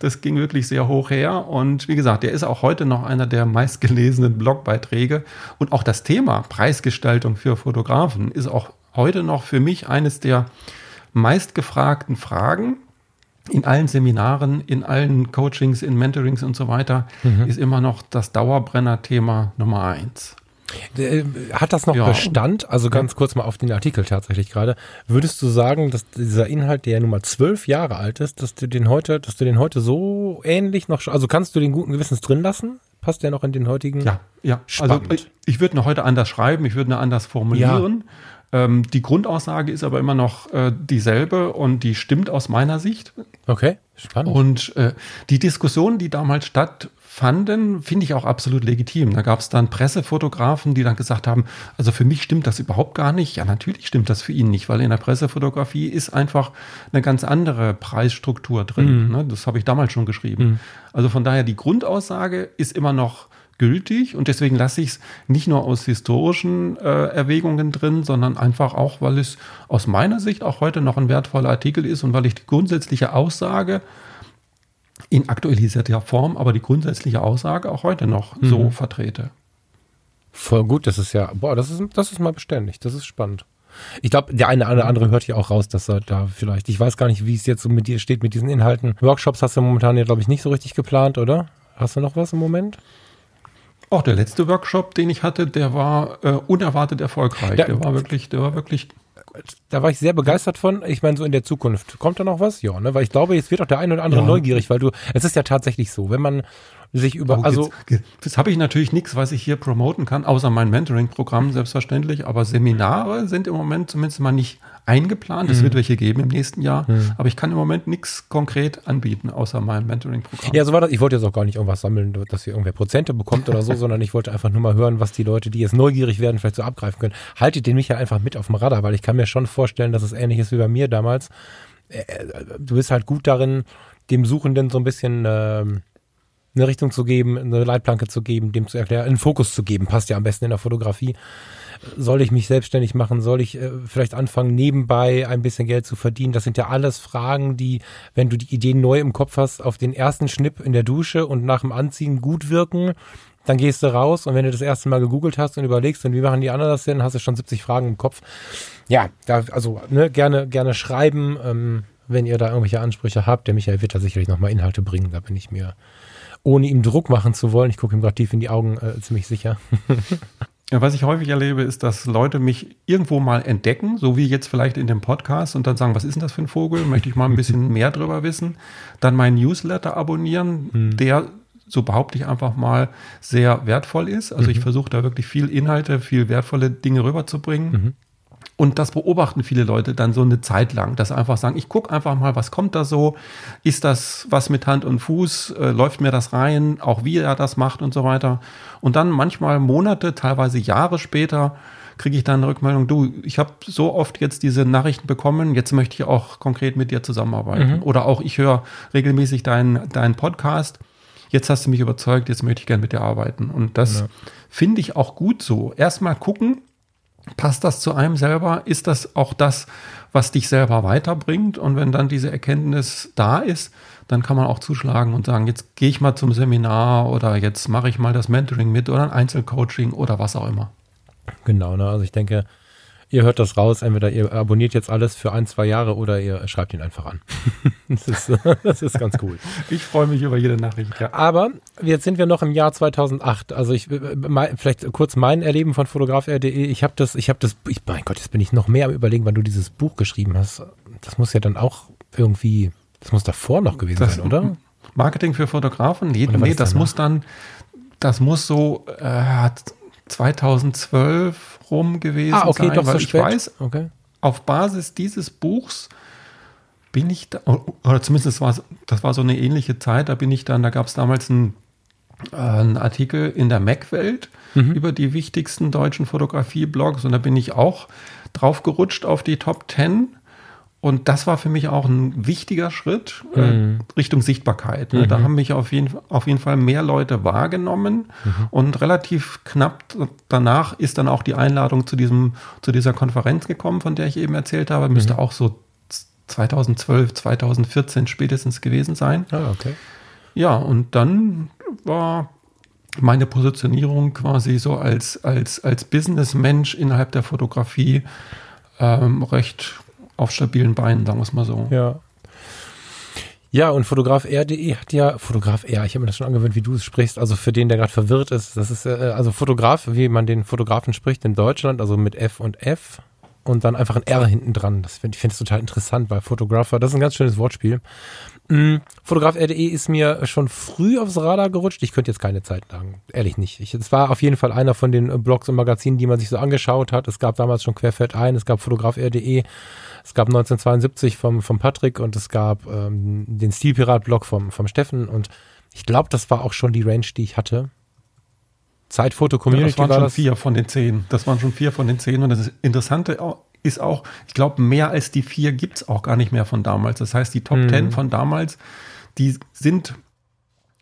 das ging wirklich sehr hoch her. Und wie gesagt, der ist auch heute noch einer der meistgelesenen Blogbeiträge. Und auch das Thema Preisgestaltung für Fotografen ist auch heute noch für mich eines der meistgefragten Fragen in allen Seminaren, in allen Coachings, in Mentorings und so weiter, mhm. ist immer noch das Dauerbrenner-Thema Nummer eins. Äh, hat das noch ja. Bestand? Also ganz kurz mal auf den Artikel tatsächlich gerade. Würdest du sagen, dass dieser Inhalt, der ja nun mal zwölf Jahre alt ist, dass du den heute, dass du den heute so ähnlich noch, also kannst du den guten Gewissens drin lassen? Passt der noch in den heutigen? Ja, ja. Spannend. Also ich, ich würde ihn heute anders schreiben, ich würde ihn anders formulieren. Ja. Ähm, die Grundaussage ist aber immer noch äh, dieselbe und die stimmt aus meiner Sicht. Okay, spannend. Und äh, die Diskussionen, die damals stattfanden, finde ich auch absolut legitim. Da gab es dann Pressefotografen, die dann gesagt haben, also für mich stimmt das überhaupt gar nicht. Ja, natürlich stimmt das für ihn nicht, weil in der Pressefotografie ist einfach eine ganz andere Preisstruktur drin. Mhm. Ne? Das habe ich damals schon geschrieben. Mhm. Also von daher, die Grundaussage ist immer noch gültig und deswegen lasse ich es nicht nur aus historischen äh, Erwägungen drin, sondern einfach auch, weil es aus meiner Sicht auch heute noch ein wertvoller Artikel ist und weil ich die grundsätzliche Aussage in aktualisierter Form, aber die grundsätzliche Aussage auch heute noch mhm. so vertrete. Voll gut, das ist ja, boah, das ist, das ist mal beständig, das ist spannend. Ich glaube, der eine oder andere hört ja auch raus, dass er da vielleicht, ich weiß gar nicht, wie es jetzt so mit dir steht mit diesen Inhalten. Workshops hast du momentan ja, glaube ich, nicht so richtig geplant, oder? Hast du noch was im Moment? Auch der letzte Workshop, den ich hatte, der war äh, unerwartet erfolgreich. Da, der war wirklich, der war wirklich. Da war ich sehr begeistert von. Ich meine, so in der Zukunft. Kommt da noch was? Ja, ne? Weil ich glaube, jetzt wird auch der eine oder andere ja. neugierig, weil du, es ist ja tatsächlich so, wenn man sich über, oh, also. Jetzt, jetzt habe ich natürlich nichts, was ich hier promoten kann, außer mein Mentoring-Programm, selbstverständlich. Aber Seminare sind im Moment zumindest mal nicht eingeplant. Es mhm. wird welche geben im nächsten Jahr. Mhm. Aber ich kann im Moment nichts konkret anbieten, außer meinem Mentoring-Programm. Ja, so war das. Ich wollte jetzt auch gar nicht irgendwas sammeln, dass ihr irgendwer Prozente bekommt oder so, <laughs> sondern ich wollte einfach nur mal hören, was die Leute, die jetzt neugierig werden, vielleicht so abgreifen können. Haltet den Michael einfach mit auf dem Radar, weil ich kann mir schon vorstellen, dass es ähnlich ist wie bei mir damals. Äh, äh, du bist halt gut darin, dem Suchenden so ein bisschen ähm, eine Richtung zu geben, eine Leitplanke zu geben, dem zu erklären, einen Fokus zu geben, passt ja am besten in der Fotografie. Soll ich mich selbstständig machen? Soll ich äh, vielleicht anfangen, nebenbei ein bisschen Geld zu verdienen? Das sind ja alles Fragen, die, wenn du die Ideen neu im Kopf hast, auf den ersten Schnipp in der Dusche und nach dem Anziehen gut wirken. Dann gehst du raus und wenn du das erste Mal gegoogelt hast und überlegst, und wie machen die anderen das denn, hast du schon 70 Fragen im Kopf. Ja, da, also ne, gerne, gerne schreiben, ähm, wenn ihr da irgendwelche Ansprüche habt. Der Michael wird da sicherlich nochmal Inhalte bringen, da bin ich mir ohne ihm Druck machen zu wollen. Ich gucke ihm gerade tief in die Augen, äh, ziemlich sicher. Ja, was ich häufig erlebe, ist, dass Leute mich irgendwo mal entdecken, so wie jetzt vielleicht in dem Podcast und dann sagen, was ist denn das für ein Vogel? Möchte ich mal ein bisschen <laughs> mehr drüber wissen? Dann meinen Newsletter abonnieren, mhm. der so behaupte ich einfach mal, sehr wertvoll ist. Also mhm. ich versuche da wirklich viel Inhalte, viel wertvolle Dinge rüberzubringen. Mhm. Und das beobachten viele Leute dann so eine Zeit lang, dass sie einfach sagen, ich gucke einfach mal, was kommt da so? Ist das was mit Hand und Fuß? Äh, läuft mir das rein? Auch wie er das macht und so weiter. Und dann manchmal Monate, teilweise Jahre später kriege ich dann eine Rückmeldung, du, ich habe so oft jetzt diese Nachrichten bekommen, jetzt möchte ich auch konkret mit dir zusammenarbeiten. Mhm. Oder auch ich höre regelmäßig deinen dein Podcast. Jetzt hast du mich überzeugt, jetzt möchte ich gerne mit dir arbeiten. Und das ja. finde ich auch gut so. Erstmal gucken, Passt das zu einem selber? Ist das auch das, was dich selber weiterbringt? Und wenn dann diese Erkenntnis da ist, dann kann man auch zuschlagen und sagen, jetzt gehe ich mal zum Seminar oder jetzt mache ich mal das Mentoring mit oder ein Einzelcoaching oder was auch immer. Genau, ne? also ich denke, ihr hört das raus, entweder ihr abonniert jetzt alles für ein, zwei Jahre oder ihr schreibt ihn einfach an. <laughs> das, ist, das ist ganz cool. Ich freue mich über jede Nachricht, ja. Aber jetzt sind wir noch im Jahr 2008. Also ich, vielleicht kurz mein Erleben von fotograf.de. Ich habe das, ich habe das, ich, mein Gott, jetzt bin ich noch mehr am überlegen, wann du dieses Buch geschrieben hast. Das muss ja dann auch irgendwie, das muss davor noch gewesen das sein, oder? Marketing für Fotografen? Nee, nee das muss dann das muss so äh, 2012 rum gewesen ah, okay, sein, doch weil so ich spät. weiß, Okay. auf Basis dieses Buchs bin ich da, oder zumindest war das war so eine ähnliche Zeit, da bin ich dann, da gab es damals einen, äh, einen Artikel in der Mac-Welt Mhm. über die wichtigsten deutschen Fotografie-Blogs und da bin ich auch drauf gerutscht auf die Top 10 und das war für mich auch ein wichtiger Schritt äh, Mhm. Richtung Sichtbarkeit. Ne? Da haben mich auf jeden, auf jeden Fall mehr Leute wahrgenommen Mhm. und relativ knapp danach ist dann auch die Einladung zu, diesem, zu dieser Konferenz gekommen, von der ich eben erzählt habe. Mhm. Müsste auch so 2012, 2014 spätestens gewesen sein. Ah, okay. Ja, und dann war meine Positionierung quasi so als, als, als Businessmensch innerhalb der Fotografie ähm, recht auf stabilen Beinen, sagen wir es mal so. Ja. Ja, und Fotograf R.de hat ja, Fotograf R, ich habe mir das schon angewöhnt, wie du es sprichst, also für den, der gerade verwirrt ist, das ist äh, also Fotograf, wie man den Fotografen spricht in Deutschland, also mit F und F und dann einfach ein R hinten dran. Das find, ich finde es total interessant, weil Fotografer, das ist ein ganz schönes Wortspiel. Mm, Fotograf R.de ist mir schon früh aufs Radar gerutscht. Ich könnte jetzt keine Zeit sagen, ehrlich nicht. Ich, es war auf jeden Fall einer von den äh, Blogs und Magazinen, die man sich so angeschaut hat. Es gab damals schon Querfeld ein, es gab Fotograf R.de, es gab 1972 vom, vom Patrick und es gab ähm, den Stilpirat-Blog vom, vom Steffen und ich glaube, das war auch schon die Range, die ich hatte. Zeitfoto Ja, das waren war schon das. vier von den zehn. Das waren schon vier von den zehn. Und das Interessante ist auch, ich glaube, mehr als die vier gibt es auch gar nicht mehr von damals. Das heißt, die Top Mhm. Ten von damals, die sind,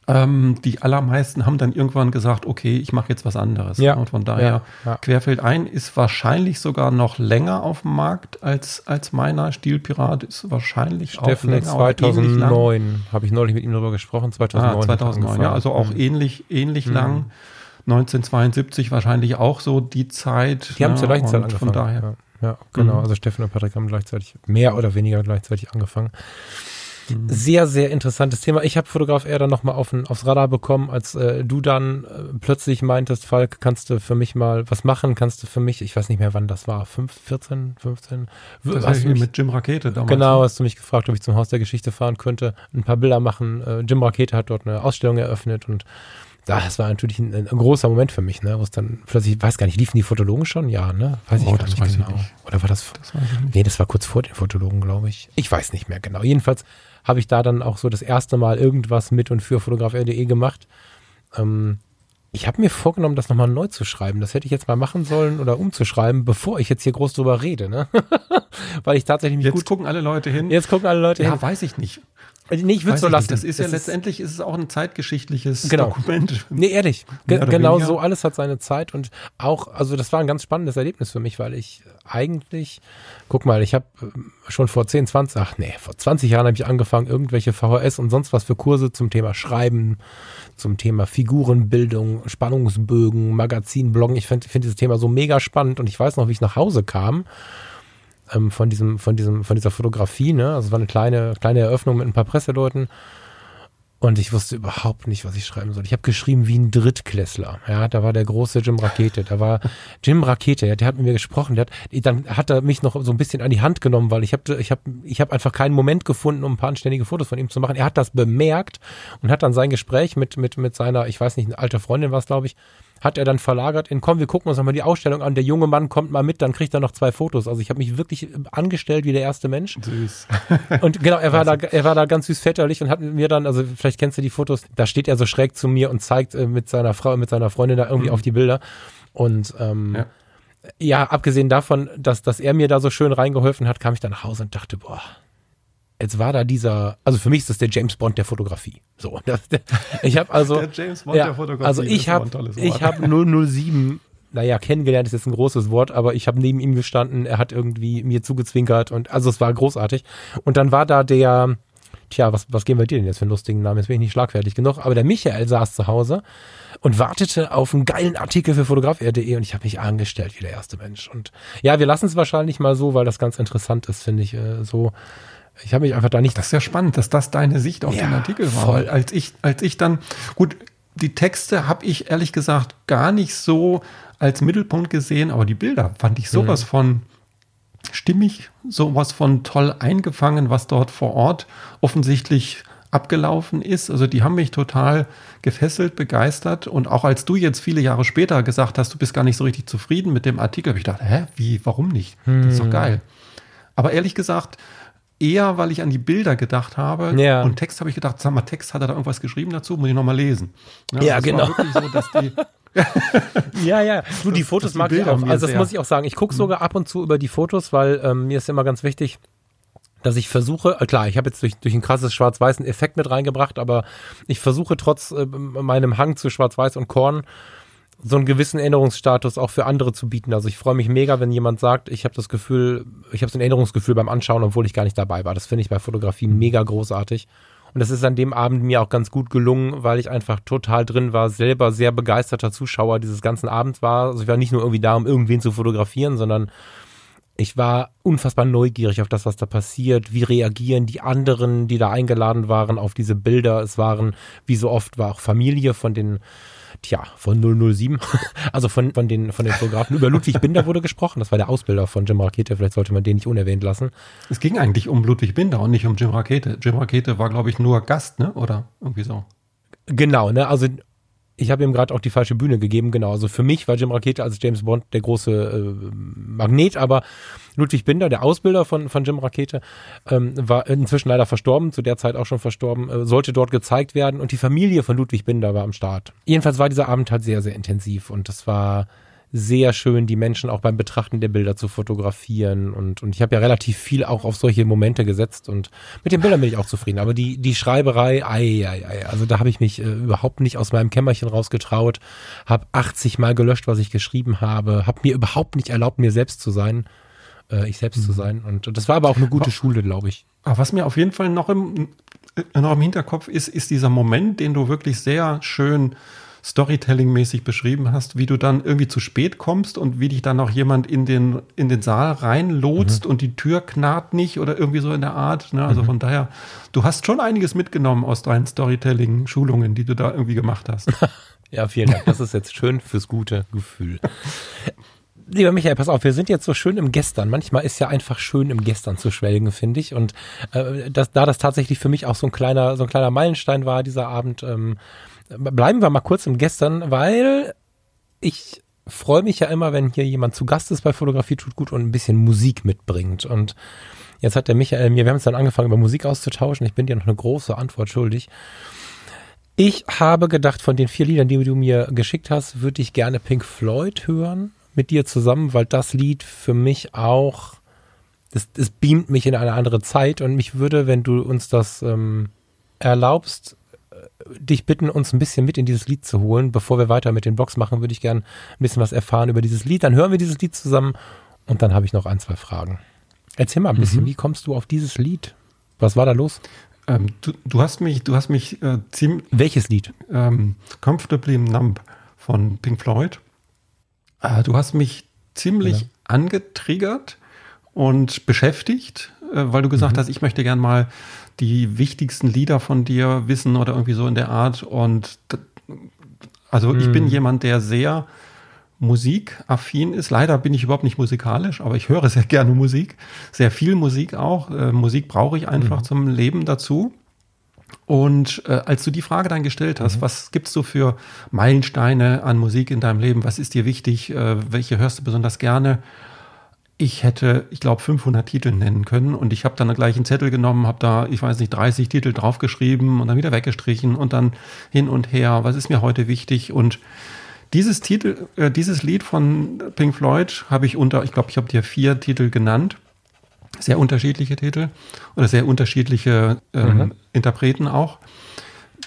ähm, die allermeisten haben dann irgendwann gesagt, okay, ich mache jetzt was anderes. Ja. Und von daher, Ja, ja. Querfeld ein ist wahrscheinlich sogar noch länger auf dem Markt als, als meiner. Stilpirat ist wahrscheinlich auch Steffen länger. ähnlich lang. 2009, habe ich neulich mit ihm darüber gesprochen, 2009. Ah, 2009, ja, also auch Mhm. ähnlich, ähnlich lang. 1972 wahrscheinlich auch so die Zeit. Die haben ne, zur gleichen Zeit angefangen. Von daher. Ja, ja genau. Mhm. Also Steffen und Patrick haben gleichzeitig, mehr oder weniger gleichzeitig angefangen. Mhm. Sehr, sehr interessantes Thema. Ich habe Fotograf eher dann nochmal auf, aufs Radar bekommen, als äh, du dann äh, plötzlich meintest, Falk, kannst du für mich mal was machen? Kannst du für mich, ich weiß nicht mehr, wann das war, 5, 14, 15? Das Hast du mich, mit Jim Rakete damals. genau, hast du mich gefragt, ob ich zum Haus der Geschichte fahren könnte, ein paar Bilder machen. Äh, Jim Rakete hat dort eine Ausstellung eröffnet und das war natürlich ein, ein großer Moment für mich, ne, wo es dann plötzlich, ich weiß gar nicht, liefen die Fotologen schon? Ja, ne? Weiß ich Oh, gar das nicht ich genau. nicht. Oder war das, Das weiß ich nicht. Nee, das war kurz vor den Fotologen, glaube ich. Ich weiß nicht mehr genau. Jedenfalls habe ich da dann auch so das erste Mal irgendwas mit und für Fotograf.de gemacht. Ähm, ich habe mir vorgenommen, das nochmal neu zu schreiben. Das hätte ich jetzt mal machen sollen oder umzuschreiben, bevor ich jetzt hier groß drüber rede, ne? <laughs> Weil ich tatsächlich mich Jetzt gut. gucken alle Leute hin. Jetzt gucken alle Leute ja, hin. weiß ich nicht. Nee, ich würde so lassen. Das ist ja letztendlich ist es auch ein zeitgeschichtliches Genau. Dokument. Nee, ehrlich. Ge genau weniger. so, alles hat seine Zeit und auch, also das war ein ganz spannendes Erlebnis für mich, weil ich eigentlich, guck mal, ich habe schon vor 10, 20, ach nee, vor 20 Jahren habe ich angefangen, irgendwelche VHS und sonst was für Kurse zum Thema Schreiben, zum Thema Figurenbildung, Spannungsbögen, Magazin, Bloggen. Ich finde find dieses Thema so mega spannend und ich weiß noch, wie ich nach Hause kam ähm, von diesem, von diesem, von dieser Fotografie, ne? Also es war eine kleine, kleine Eröffnung mit ein paar Presseleuten. Und ich wusste überhaupt nicht, was ich schreiben soll. Ich habe geschrieben wie ein Drittklässler. Ja, da war der große Jim Rakete. Da war Jim Rakete, ja, der hat mit mir gesprochen. Der hat, dann hat er mich noch so ein bisschen an die Hand genommen, weil ich habe ich hab, ich hab einfach keinen Moment gefunden, um ein paar anständige Fotos von ihm zu machen. Er hat das bemerkt und hat dann sein Gespräch mit, mit, mit seiner, ich weiß nicht, eine alte Freundin war es, glaube ich, hat er dann verlagert in, komm, wir gucken uns nochmal die Ausstellung an. Der junge Mann kommt mal mit, dann kriegt er noch zwei Fotos. Also ich habe mich wirklich angestellt wie der erste Mensch. Süß. <laughs> Und genau, er war da, er war da ganz süß väterlich und hat mir dann, also vielleicht kennst du die Fotos, da steht er so schräg zu mir und zeigt äh, mit seiner Frau, mit seiner Freundin da irgendwie auf die Bilder. Und ähm, Ja. ja. abgesehen davon, dass, dass er mir da so schön reingeholfen hat, kam ich dann nach Hause und dachte, boah, jetzt war da dieser, also für mich ist das der James Bond der Fotografie. So, <laughs> das, der, ich habe also, Der James Bond ja, der Fotografie, also ich habe, ich habe 007 naja, kennengelernt ist jetzt ein großes Wort, aber ich habe neben ihm gestanden, er hat irgendwie mir zugezwinkert und also es war großartig. Und dann war da der, tja, was, was geben wir dir denn jetzt für einen lustigen Namen? Jetzt bin ich nicht schlagfertig genug, aber der Michael saß zu Hause und wartete auf einen geilen Artikel für fotograf.de und ich habe mich angestellt wie der erste Mensch. Und ja, wir lassen es wahrscheinlich mal so, weil das ganz interessant ist, finde ich, äh, so. Ich habe mich einfach da nicht Das ist ja spannend, dass das deine Sicht auf Ja, den Artikel war. voll. Als ich, als ich dann, gut, die Texte habe ich ehrlich gesagt gar nicht so als Mittelpunkt gesehen, aber die Bilder fand ich sowas von stimmig, sowas von toll eingefangen, was dort vor Ort offensichtlich abgelaufen ist. Also die haben mich total gefesselt, begeistert. Und auch als du jetzt viele Jahre später gesagt hast, du bist gar nicht so richtig zufrieden mit dem Artikel, habe ich gedacht, hä, wie, warum nicht? Das ist doch hm. geil. Aber ehrlich gesagt, eher, weil ich an die Bilder gedacht habe. Ja. Und Text habe ich gedacht, sag mal, Text, hat er da irgendwas geschrieben dazu? Muss ich nochmal lesen. Ja, ja genau. So, <laughs> ja, ja. <laughs> Du, die Fotos mag ich auch. Also das muss ich auch sagen. Ich gucke sogar ab und zu über die Fotos, weil ähm, mir ist immer ganz wichtig, dass ich versuche, äh, klar, ich habe jetzt durch, durch ein krasses schwarz-weißen Effekt mit reingebracht, aber ich versuche trotz äh, meinem Hang zu schwarz-weiß und Korn so einen gewissen Erinnerungsstatus auch für andere zu bieten. Also ich freue mich mega, wenn jemand sagt, ich habe das Gefühl, ich habe so ein Erinnerungsgefühl beim Anschauen, obwohl ich gar nicht dabei war. Das finde ich bei Fotografie mega großartig. Und das ist an dem Abend mir auch ganz gut gelungen, weil ich einfach total drin war, selber sehr begeisterter Zuschauer dieses ganzen Abends war. Also ich war nicht nur irgendwie da, um irgendwen zu fotografieren, sondern ich war unfassbar neugierig auf das, was da passiert. Wie reagieren die anderen, die da eingeladen waren, auf diese Bilder? Es waren, wie so oft, war auch Familie von den, tja, von 007, <laughs> also von, von, den, von den Fotografen. Über Ludwig Binder wurde gesprochen. Das war der Ausbilder von Jim Rakete. Vielleicht sollte man den nicht unerwähnt lassen. Es ging eigentlich um Ludwig Binder und nicht um Jim Rakete. Jim Rakete war, glaube ich, nur Gast, ne? Oder irgendwie so. Genau, ne? Also ich habe ihm gerade auch die falsche Bühne gegeben, genau. Also für mich war Jim Rakete als James Bond der große äh, Magnet, aber Ludwig Binder, der Ausbilder von, von Jim Rakete, ähm, war inzwischen leider verstorben, zu der Zeit auch schon verstorben, äh, sollte dort gezeigt werden und die Familie von Ludwig Binder war am Start. Jedenfalls war dieser Abend halt sehr, sehr intensiv und das war sehr schön, die Menschen auch beim Betrachten der Bilder zu fotografieren. Und, und ich habe ja relativ viel auch auf solche Momente gesetzt und mit den Bildern bin ich auch zufrieden. Aber die, die Schreiberei, ei, ei, ei, also da habe ich mich äh, überhaupt nicht aus meinem Kämmerchen rausgetraut, habe 80 Mal gelöscht, was ich geschrieben habe, habe mir überhaupt nicht erlaubt, mir selbst zu sein. Äh, ich selbst mhm. zu sein. Und das war aber auch eine gute aber, Schule, glaube ich. Aber was mir auf jeden Fall noch im, noch im Hinterkopf ist, ist dieser Moment, den du wirklich sehr schön Storytelling-mäßig beschrieben hast, wie du dann irgendwie zu spät kommst und wie dich dann noch jemand in den, in den Saal reinlotst mhm. und die Tür knarrt nicht oder irgendwie so in der Art. Ne? Also mhm. von daher, du hast schon einiges mitgenommen aus deinen Storytelling-Schulungen, die du da irgendwie gemacht hast. <laughs> ja, vielen Dank. Das ist jetzt schön fürs gute Gefühl. Lieber Michael, pass auf, wir sind jetzt so schön im Gestern. Manchmal ist ja einfach schön im Gestern zu schwelgen, finde ich. Und äh, das, da das tatsächlich für mich auch so ein kleiner, so ein kleiner Meilenstein war, dieser Abend, ähm, bleiben wir mal kurz im Gestern, weil ich freue mich ja immer, wenn hier jemand zu Gast ist bei Fotografie tut gut und ein bisschen Musik mitbringt. Und jetzt hat der Michael mir, wir haben uns dann angefangen, über Musik auszutauschen. Ich bin dir noch eine große Antwort schuldig. Ich habe gedacht, von den vier Liedern, die du mir geschickt hast, würde ich gerne Pink Floyd hören mit dir zusammen, weil das Lied für mich auch, das, das beamt mich in eine andere Zeit und mich würde, wenn du uns das ähm, erlaubst, dich bitten, uns ein bisschen mit in dieses Lied zu holen. Bevor wir weiter mit den Blogs machen, würde ich gerne ein bisschen was erfahren über dieses Lied. Dann hören wir dieses Lied zusammen und dann habe ich noch ein, zwei Fragen. Erzähl mal ein bisschen, mhm. wie kommst du auf dieses Lied? Was war da los? Ähm, du, du, hast mich, du hast mich äh, ziemlich. Welches Lied? Ähm, Comfortably Numb von Pink Floyd. Äh, du hast mich ziemlich ja. angetriggert und beschäftigt, weil du gesagt mhm. hast, ich möchte gern mal die wichtigsten Lieder von dir wissen oder irgendwie so in der Art. Und also ich bin hm. jemand, der sehr musikaffin ist. Leider bin ich überhaupt nicht musikalisch, aber ich höre sehr gerne Musik. Sehr viel Musik auch. Äh, Musik brauche ich einfach mhm. zum Leben dazu. Und äh, als du die Frage dann gestellt hast, mhm. was gibt's so für Meilensteine an Musik in deinem Leben? Was ist dir wichtig? Äh, welche hörst du besonders gerne? Ich hätte, ich glaube, 500 Titel nennen können und ich habe dann gleich einen Zettel genommen, habe da, ich weiß nicht, 30 Titel draufgeschrieben und dann wieder weggestrichen und dann hin und her, was ist mir heute wichtig und dieses Titel, äh, dieses Lied von Pink Floyd habe ich unter, ich glaube, ich habe dir vier Titel genannt, sehr unterschiedliche Titel oder sehr unterschiedliche ähm, mhm. Interpreten auch.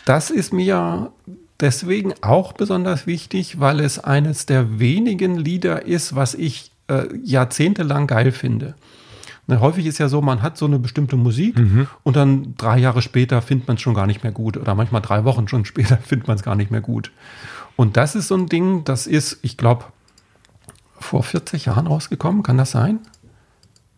Das ist mir deswegen auch besonders wichtig, weil es eines der wenigen Lieder ist, was ich äh, jahrzehntelang geil finde. Ne, häufig ist ja so, man hat so eine bestimmte Musik mhm. und dann drei Jahre später findet man es schon gar nicht mehr gut oder manchmal drei Wochen schon <laughs> später findet man es gar nicht mehr gut. Und das ist so ein Ding, das ist, ich glaube, vor 40 Jahren rausgekommen, kann das sein?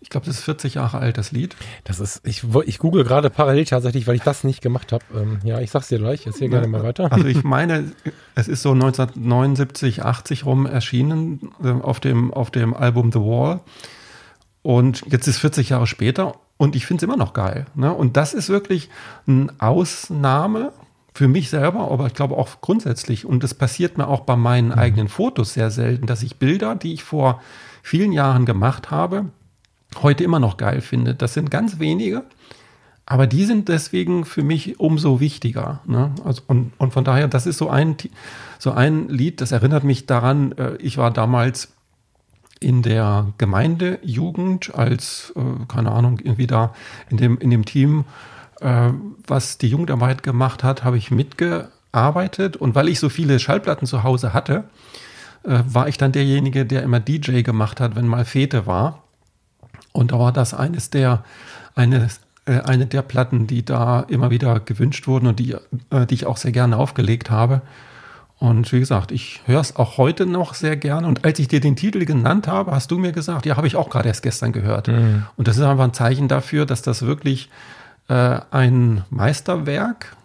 Ich glaube, das ist 40 Jahre alt, das Lied. Das ist, ich, ich google gerade parallel tatsächlich, weil ich das nicht gemacht habe. Ähm, ja, ich sag's dir gleich, erzähl gerne mal weiter. Also ich <laughs> meine, es ist so 1979, 80 rum erschienen äh, auf, dem, auf dem Album The Wall. Und jetzt ist 40 Jahre später und ich finde es immer noch geil. Ne? Und das ist wirklich eine Ausnahme für mich selber, aber ich glaube auch grundsätzlich. Und das passiert mir auch bei meinen mhm. eigenen Fotos sehr selten, dass ich Bilder, die ich vor vielen Jahren gemacht habe, heute immer noch geil finde. Das sind ganz wenige, aber die sind deswegen für mich umso wichtiger. Ne? Also, und, und von daher, das ist so ein, so ein Lied, das erinnert mich daran, äh, ich war damals in der Gemeindejugend als, äh, keine Ahnung, irgendwie da in dem, in dem Team, äh, was die Jugendarbeit gemacht hat, habe ich mitgearbeitet. Und weil ich so viele Schallplatten zu Hause hatte, äh, war ich dann derjenige, der immer DJ gemacht hat, wenn mal Fete war. Und da war das eines der, eines, äh, eine der Platten, die da immer wieder gewünscht wurden und die, äh, die ich auch sehr gerne aufgelegt habe. Und wie gesagt, ich höre es auch heute noch sehr gerne. Und als ich dir den Titel genannt habe, hast du mir gesagt, ja, habe ich auch gerade erst gestern gehört. Mhm. Und das ist einfach ein Zeichen dafür, dass das wirklich äh, ein Meisterwerk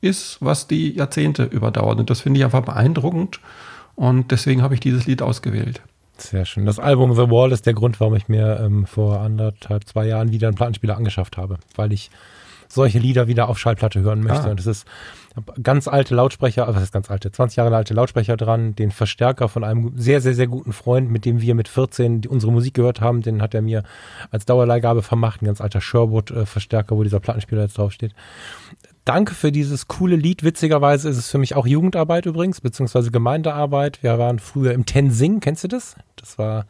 ist, was die Jahrzehnte überdauert. Und das finde ich einfach beeindruckend. Und deswegen habe ich dieses Lied ausgewählt. Sehr schön. Das Album The Wall ist der Grund, warum ich mir ähm, vor anderthalb, zwei Jahren wieder einen Plattenspieler angeschafft habe, weil ich solche Lieder wieder auf Schallplatte hören möchte. Ah. Und es ist ganz alte Lautsprecher, was ist ganz alte, 20 Jahre alte Lautsprecher dran, den Verstärker von einem sehr, sehr, sehr guten Freund, mit dem wir mit 14 unsere Musik gehört haben, den hat er mir als Dauerleihgabe vermacht, ein ganz alter Sherwood-Verstärker, wo dieser Plattenspieler jetzt draufsteht. Danke für dieses coole Lied. Witzigerweise ist es für mich auch Jugendarbeit übrigens, beziehungsweise Gemeindearbeit. Wir waren früher im Tensing, kennst du das? Das war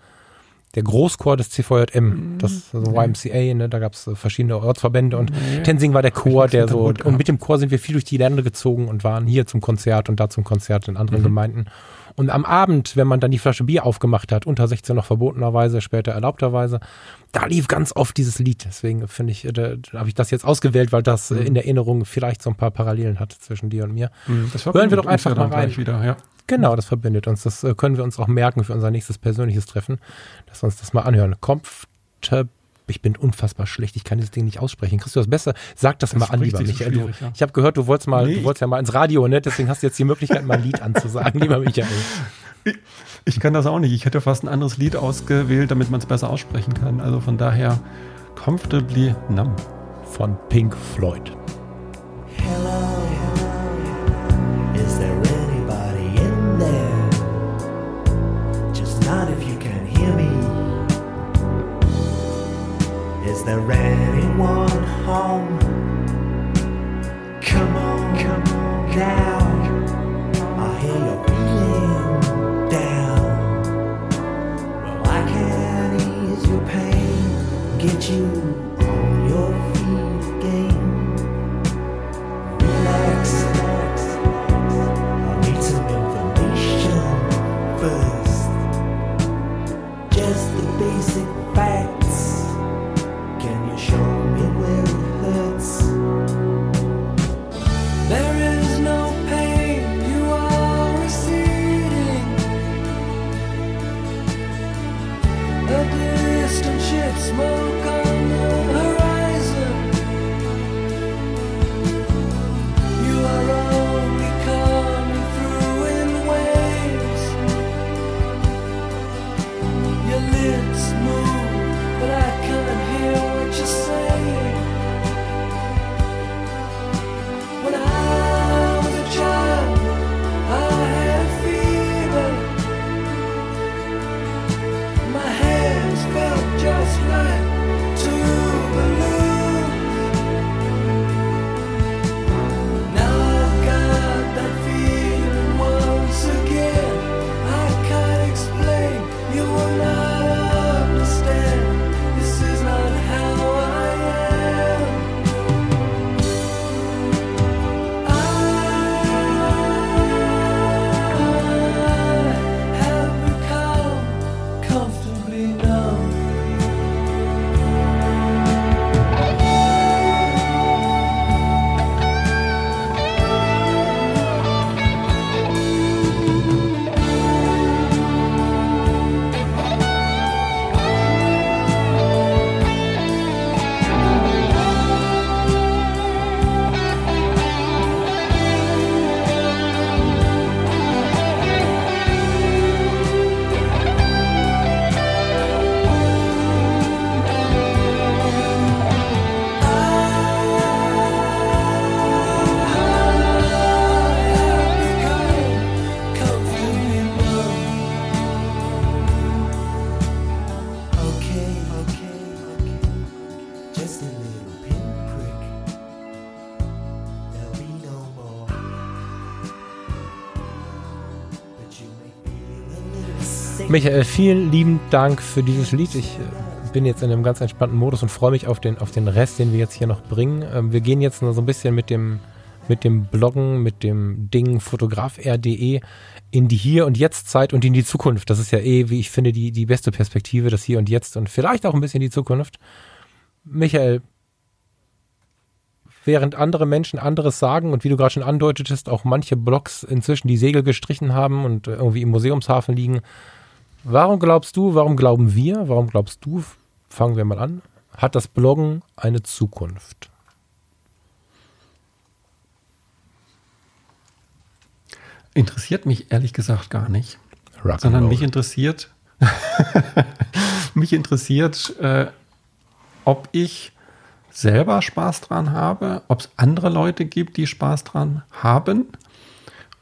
der Großchor des CVJM, mhm. das also YMCA, ne, da gab es verschiedene Ortsverbände und nee. Tensing war der Chor, der so, und mit dem Chor sind wir viel durch die Länder gezogen und waren hier zum Konzert und da zum Konzert in anderen mhm. Gemeinden. Und am Abend, wenn man dann die Flasche Bier aufgemacht hat, unter 16 noch verbotenerweise, später erlaubterweise, da lief ganz oft dieses Lied. Deswegen finde ich, da, da habe ich das jetzt ausgewählt, weil das äh, mhm. in der Erinnerung vielleicht so ein paar Parallelen hat zwischen dir und mir. Mhm. Hören wir doch einfach mal rein. Wieder, ja. Genau, das verbindet uns. Das äh, können wir uns auch merken für unser nächstes persönliches Treffen, dass wir uns das mal anhören. Comfortable ich bin unfassbar schlecht, ich kann dieses Ding nicht aussprechen. Kriegst du das besser? Sag das, das mal an, lieber Michael. Du, ja. Ich habe gehört, du wolltest mal, nee. du wolltest ja mal ins Radio, ne? Deswegen hast du jetzt die Möglichkeit, mal ein Lied anzusagen, lieber Michael. Ich, ich kann das auch nicht. Ich hätte fast ein anderes Lied ausgewählt, damit man es besser aussprechen kann. Also von daher Comfortably Numb. Von Pink Floyd. Hello. There anyone home? Come on, come on now. I hear you're feeling down. Well, I can ease your pain, get you Michael, vielen lieben Dank für dieses Lied. Ich äh, bin jetzt in einem ganz entspannten Modus und freue mich auf den, auf den Rest, den wir jetzt hier noch bringen. Ähm, wir gehen jetzt noch so ein bisschen mit dem, mit dem Bloggen, mit dem Ding fotografr.de in die Hier- und Jetzt-Zeit und in die Zukunft. Das ist ja eh, wie ich finde, die, die beste Perspektive, das Hier und Jetzt und vielleicht auch ein bisschen die Zukunft. Michael, während andere Menschen anderes sagen und wie du gerade schon andeutetest, auch manche Blogs inzwischen die Segel gestrichen haben und irgendwie im Museumshafen liegen. Warum glaubst du, warum glauben wir, warum glaubst du, fangen wir mal an, hat das Bloggen eine Zukunft? Interessiert mich ehrlich gesagt gar nicht. Sondern mich interessiert, <laughs> mich interessiert, äh, ob ich selber Spaß dran habe, ob es andere Leute gibt, die Spaß dran haben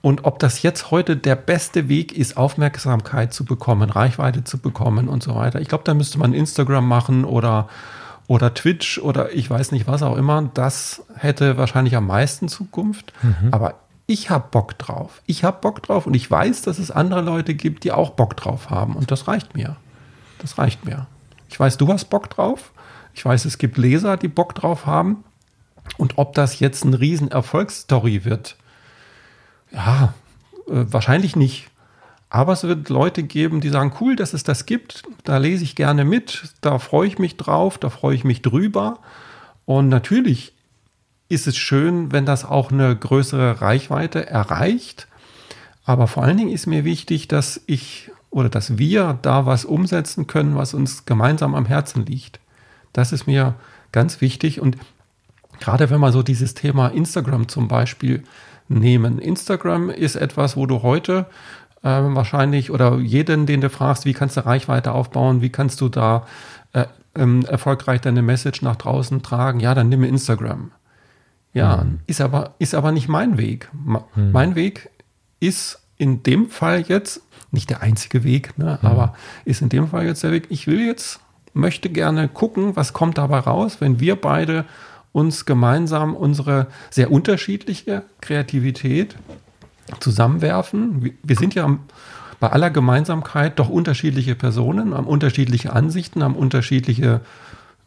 und ob das jetzt heute der beste Weg ist, Aufmerksamkeit zu bekommen, Reichweite zu bekommen und so weiter. Ich glaube, da müsste man Instagram machen oder, oder Twitch oder ich weiß nicht was auch immer. Das hätte wahrscheinlich am meisten Zukunft. Mhm. Aber ich habe Bock drauf. Ich habe Bock drauf und ich weiß, dass es andere Leute gibt, die auch Bock drauf haben. Und das reicht mir. Das reicht mir. Ich weiß, du hast Bock drauf. Ich weiß, es gibt Leser, die Bock drauf haben. Und ob das jetzt eine riesen Erfolgsstory wird, ja, äh, wahrscheinlich nicht. Aber es wird Leute geben, die sagen, cool, dass es das gibt. Da lese ich gerne mit. Da freue ich mich drauf. Da freue ich mich drüber. Und natürlich ist es schön, wenn das auch eine größere Reichweite erreicht. Aber vor allen Dingen ist mir wichtig, dass ich oder dass wir da was umsetzen können, was uns gemeinsam am Herzen liegt. Das ist mir ganz wichtig. Und gerade wenn wir so dieses Thema Instagram zum Beispiel nehmen. Instagram ist etwas, wo du heute äh, wahrscheinlich oder jeden, den du fragst, wie kannst du Reichweite aufbauen, wie kannst du da äh, ähm, erfolgreich deine Message nach draußen tragen, ja, dann nimm Instagram. Ja, mhm. ist, aber, ist aber nicht mein Weg. Ma mhm. Mein Weg ist in dem Fall jetzt, nicht der einzige Weg, ne, mhm. aber ist in dem Fall jetzt der Weg, ich will jetzt möchte gerne gucken, was kommt dabei raus, wenn wir beide uns gemeinsam unsere sehr unterschiedliche Kreativität zusammenwerfen. Wir sind ja bei aller Gemeinsamkeit doch unterschiedliche Personen, haben unterschiedliche Ansichten, haben unterschiedliche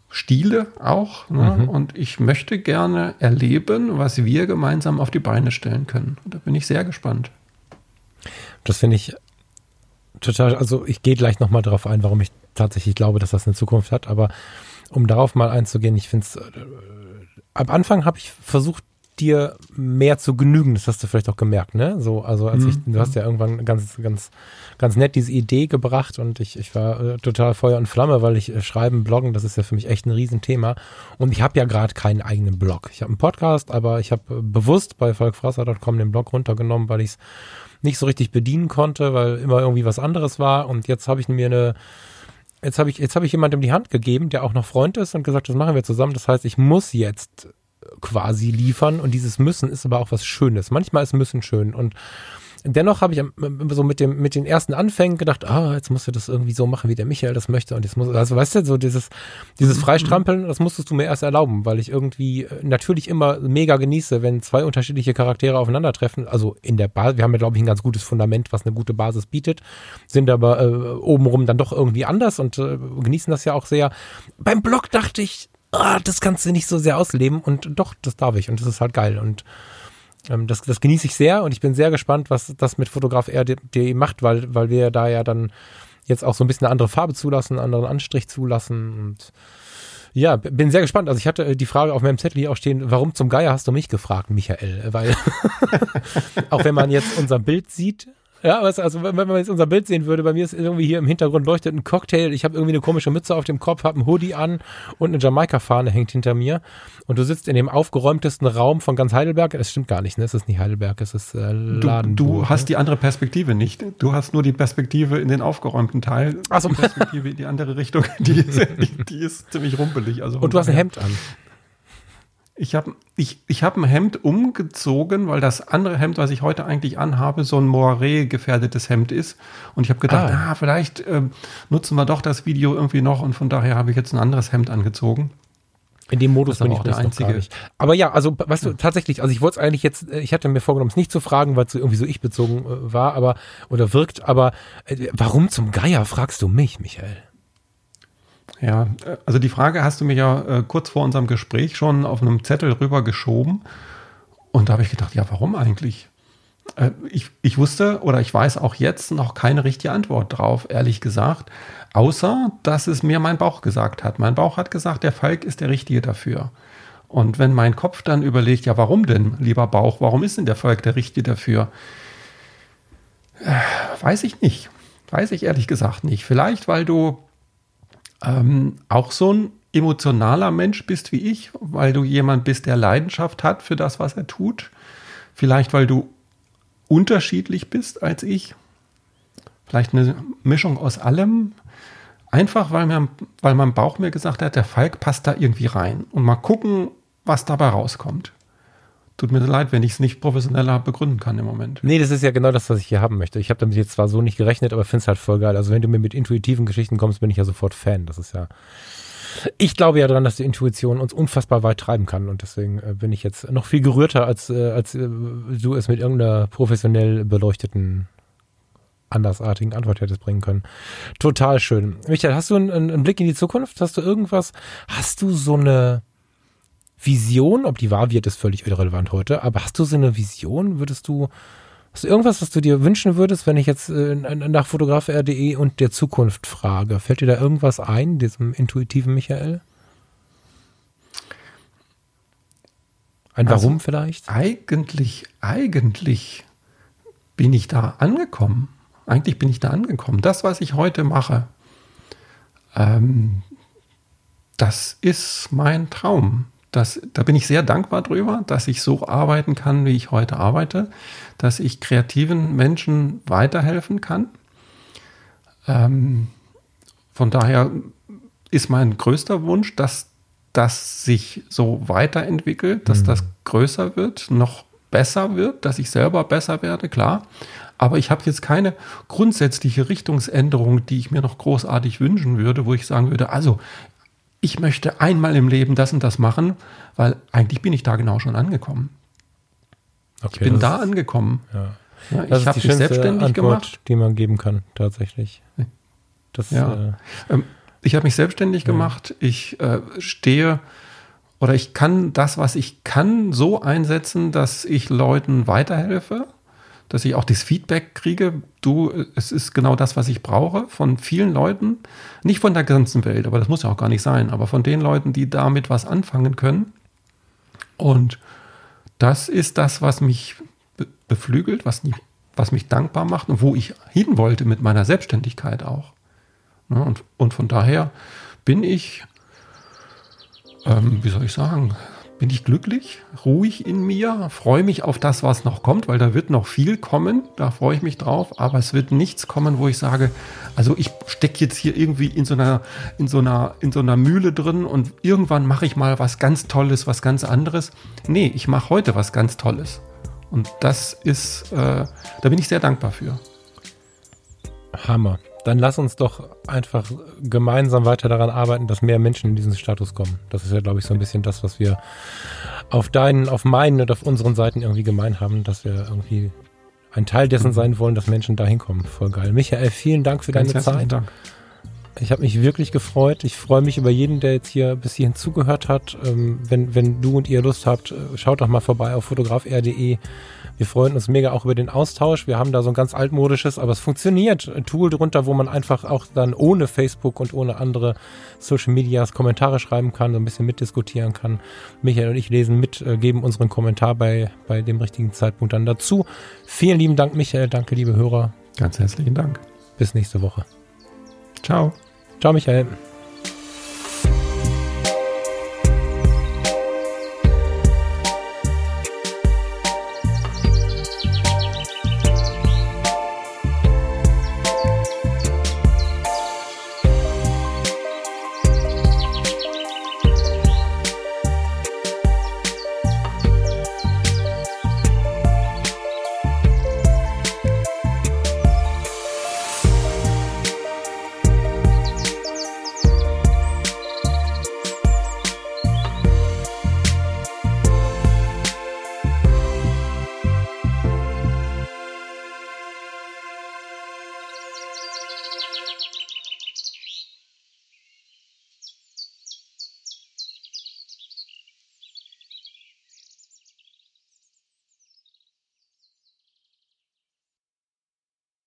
Stile auch. Ne? Mhm. Und ich möchte gerne erleben, was wir gemeinsam auf die Beine stellen können. Und da bin ich sehr gespannt. Das finde ich total, also ich gehe gleich nochmal darauf ein, warum ich tatsächlich glaube, dass das eine Zukunft hat. Aber um darauf mal einzugehen, ich finde es, äh, am Anfang habe ich versucht, dir mehr zu genügen. Das hast du vielleicht auch gemerkt, ne? So, also als mhm. ich, du hast ja irgendwann ganz, ganz, ganz nett diese Idee gebracht und ich, ich war äh, total Feuer und Flamme, weil ich äh, schreiben, bloggen, das ist ja für mich echt ein Riesenthema. Und ich habe ja gerade keinen eigenen Blog. Ich habe einen Podcast, aber ich habe äh, bewusst bei volkfrasser.com den Blog runtergenommen, weil ich es nicht so richtig bedienen konnte, weil immer irgendwie was anderes war. Und jetzt habe ich mir eine jetzt habe ich, jetzt habe ich jemandem die Hand gegeben, der auch noch Freund ist und gesagt, das machen wir zusammen. Das heißt, ich muss jetzt quasi liefern und dieses Müssen ist aber auch was Schönes. Manchmal ist Müssen schön und dennoch habe ich so mit dem mit den ersten Anfängen gedacht, ah, jetzt musst du das irgendwie so machen, wie der Michael das möchte und jetzt muss also weißt du, so dieses dieses mhm. Freistrampeln, das musstest du mir erst erlauben, weil ich irgendwie äh, natürlich immer mega genieße, wenn zwei unterschiedliche Charaktere aufeinandertreffen, also in der Basis, wir haben ja glaube ich ein ganz gutes Fundament, was eine gute Basis bietet, sind aber äh, obenrum dann doch irgendwie anders und äh, genießen das ja auch sehr. Beim Blog dachte ich, ah, das kannst du nicht so sehr ausleben und doch, das darf ich und das ist halt geil und ähm, das, das genieße ich sehr und ich bin sehr gespannt, was das mit Fotograf R.de macht, weil, weil wir da ja dann jetzt auch so ein bisschen eine andere Farbe zulassen, einen anderen Anstrich zulassen und ja, bin sehr gespannt. Also ich hatte äh, die Frage auf meinem Zettel hier auch stehen, warum zum Geier hast du mich gefragt, Michael? Weil <laughs> auch wenn man jetzt unser Bild sieht, ja, also wenn man jetzt unser Bild sehen würde, bei mir ist irgendwie hier im Hintergrund leuchtet ein Cocktail, ich habe irgendwie eine komische Mütze auf dem Kopf, habe einen Hoodie an und eine Jamaika-Fahne hängt hinter mir und du sitzt in dem aufgeräumtesten Raum von ganz Heidelberg. Das stimmt gar nicht, ne? Es ist nicht Heidelberg, es ist äh, Laden. Du, du hast ne? die andere Perspektive nicht. Du hast nur die Perspektive in den aufgeräumten Teil. Also die Perspektive in die andere Richtung, <laughs> die ist, die, die ist ziemlich rumpelig. Also und du hast ein Hemd an. Ich habe ich, ich hab ein Hemd umgezogen, weil das andere Hemd, was ich heute eigentlich anhabe, so ein Moiré-gefährdetes Hemd ist. Und ich habe gedacht, ah. ah vielleicht äh, nutzen wir doch das Video irgendwie noch und von daher habe ich jetzt ein anderes Hemd angezogen. In dem Modus bin ich auch der einzige. Nicht. Aber ja, also weißt du, tatsächlich, also ich wollte es eigentlich jetzt, äh, ich hatte mir vorgenommen, es nicht zu fragen, weil es irgendwie so ich bezogen äh, war, aber oder wirkt, aber äh, warum zum Geier fragst du mich, Michael? Ja, also die Frage hast du mir ja äh, kurz vor unserem Gespräch schon auf einem Zettel rübergeschoben. Und da habe ich gedacht, ja, warum eigentlich? Äh, ich, ich wusste oder ich weiß auch jetzt noch keine richtige Antwort drauf, ehrlich gesagt. Außer, dass es mir mein Bauch gesagt hat. Mein Bauch hat gesagt, der Falk ist der Richtige dafür. Und wenn mein Kopf dann überlegt, ja, warum denn, lieber Bauch, warum ist denn der Falk der Richtige dafür? Äh, weiß ich nicht. Weiß ich ehrlich gesagt nicht. Vielleicht, weil du ähm, auch so ein emotionaler Mensch bist wie ich, weil du jemand bist, der Leidenschaft hat für das, was er tut. Vielleicht, weil du unterschiedlich bist als ich. Vielleicht eine Mischung aus allem. Einfach, weil, mir, weil mein Bauch mir gesagt hat, der Falk passt da irgendwie rein. Und mal gucken, was dabei rauskommt. Tut mir leid, wenn ich es nicht professioneller begründen kann im Moment. Nee, das ist ja genau das, was ich hier haben möchte. Ich habe damit jetzt zwar so nicht gerechnet, aber finde es halt voll geil. Also wenn du mir mit intuitiven Geschichten kommst, bin ich ja sofort Fan. Das ist ja. Ich glaube ja daran, dass die Intuition uns unfassbar weit treiben kann und deswegen äh, bin ich jetzt noch viel gerührter, als, äh, als äh, du es mit irgendeiner professionell beleuchteten andersartigen Antwort hättest bringen können. Total schön. Michael, hast du einen, einen Blick in die Zukunft? Hast du irgendwas? Hast du so eine Vision, ob die wahr wird, ist völlig irrelevant heute, aber hast du so eine Vision? Würdest du, hast du irgendwas, was du dir wünschen würdest, wenn ich jetzt äh, nach fotograf.de und der Zukunft frage? Fällt dir da irgendwas ein, diesem intuitiven Michael? Ein also Warum vielleicht? Eigentlich, eigentlich bin ich da angekommen. Eigentlich bin ich da angekommen. Das, was ich heute mache, ähm, das ist mein Traum das, da bin ich sehr dankbar drüber, dass ich so arbeiten kann, wie ich heute arbeite, dass ich kreativen Menschen weiterhelfen kann. Ähm, von daher ist mein größter Wunsch, dass das sich so weiterentwickelt, dass mhm. das größer wird, noch besser wird, dass ich selber besser werde, klar. Aber ich habe jetzt keine grundsätzliche Richtungsänderung, die ich mir noch großartig wünschen würde, wo ich sagen würde, also ich möchte einmal im Leben das und das machen, weil eigentlich bin ich da genau schon angekommen. Okay, ich bin da angekommen. Ja. Ja, das ich habe mich selbstständig Antwort, gemacht, die man geben kann, tatsächlich. Das, ja. Äh, ähm, ich habe mich selbstständig ja. gemacht. Ich äh, stehe oder ich kann das, was ich kann, so einsetzen, dass ich Leuten weiterhelfe dass ich auch das Feedback kriege, du, es ist genau das, was ich brauche von vielen Leuten, nicht von der ganzen Welt, aber das muss ja auch gar nicht sein, aber von den Leuten, die damit was anfangen können. Und das ist das, was mich beflügelt, was, was mich dankbar macht und wo ich hin wollte mit meiner Selbstständigkeit auch. Und, und von daher bin ich, ähm, wie soll ich sagen, bin ich glücklich, ruhig in mir, freue mich auf das, was noch kommt, weil da wird noch viel kommen, da freue ich mich drauf, aber es wird nichts kommen, wo ich sage, also ich stecke jetzt hier irgendwie in so einer, in so einer, in so einer Mühle drin und irgendwann mache ich mal was ganz Tolles, was ganz anderes. Nee, ich mache heute was ganz Tolles. Und das ist, äh, da bin ich sehr dankbar für. Hammer dann lass uns doch einfach gemeinsam weiter daran arbeiten, dass mehr Menschen in diesen Status kommen. Das ist ja, glaube ich, so ein bisschen das, was wir auf deinen, auf meinen und auf unseren Seiten irgendwie gemein haben, dass wir irgendwie ein Teil dessen sein wollen, dass Menschen dahin kommen. Voll geil. Michael, vielen Dank für Ganz deine Zeit. Dank. Ich habe mich wirklich gefreut. Ich freue mich über jeden, der jetzt hier bis hierhin zugehört hat. Ähm, wenn, wenn du und ihr Lust habt, äh, schaut doch mal vorbei auf fotografr.de. Wir freuen uns mega auch über den Austausch. Wir haben da so ein ganz altmodisches, aber es funktioniert, ein Tool drunter, wo man einfach auch dann ohne Facebook und ohne andere Social Medias Kommentare schreiben kann, so ein bisschen mitdiskutieren kann. Michael und ich lesen mit, äh, geben unseren Kommentar bei, bei dem richtigen Zeitpunkt dann dazu. Vielen lieben Dank, Michael. Danke, liebe Hörer. Ganz herzlichen Dank. Bis nächste Woche. Ciao. Ciao, Michael.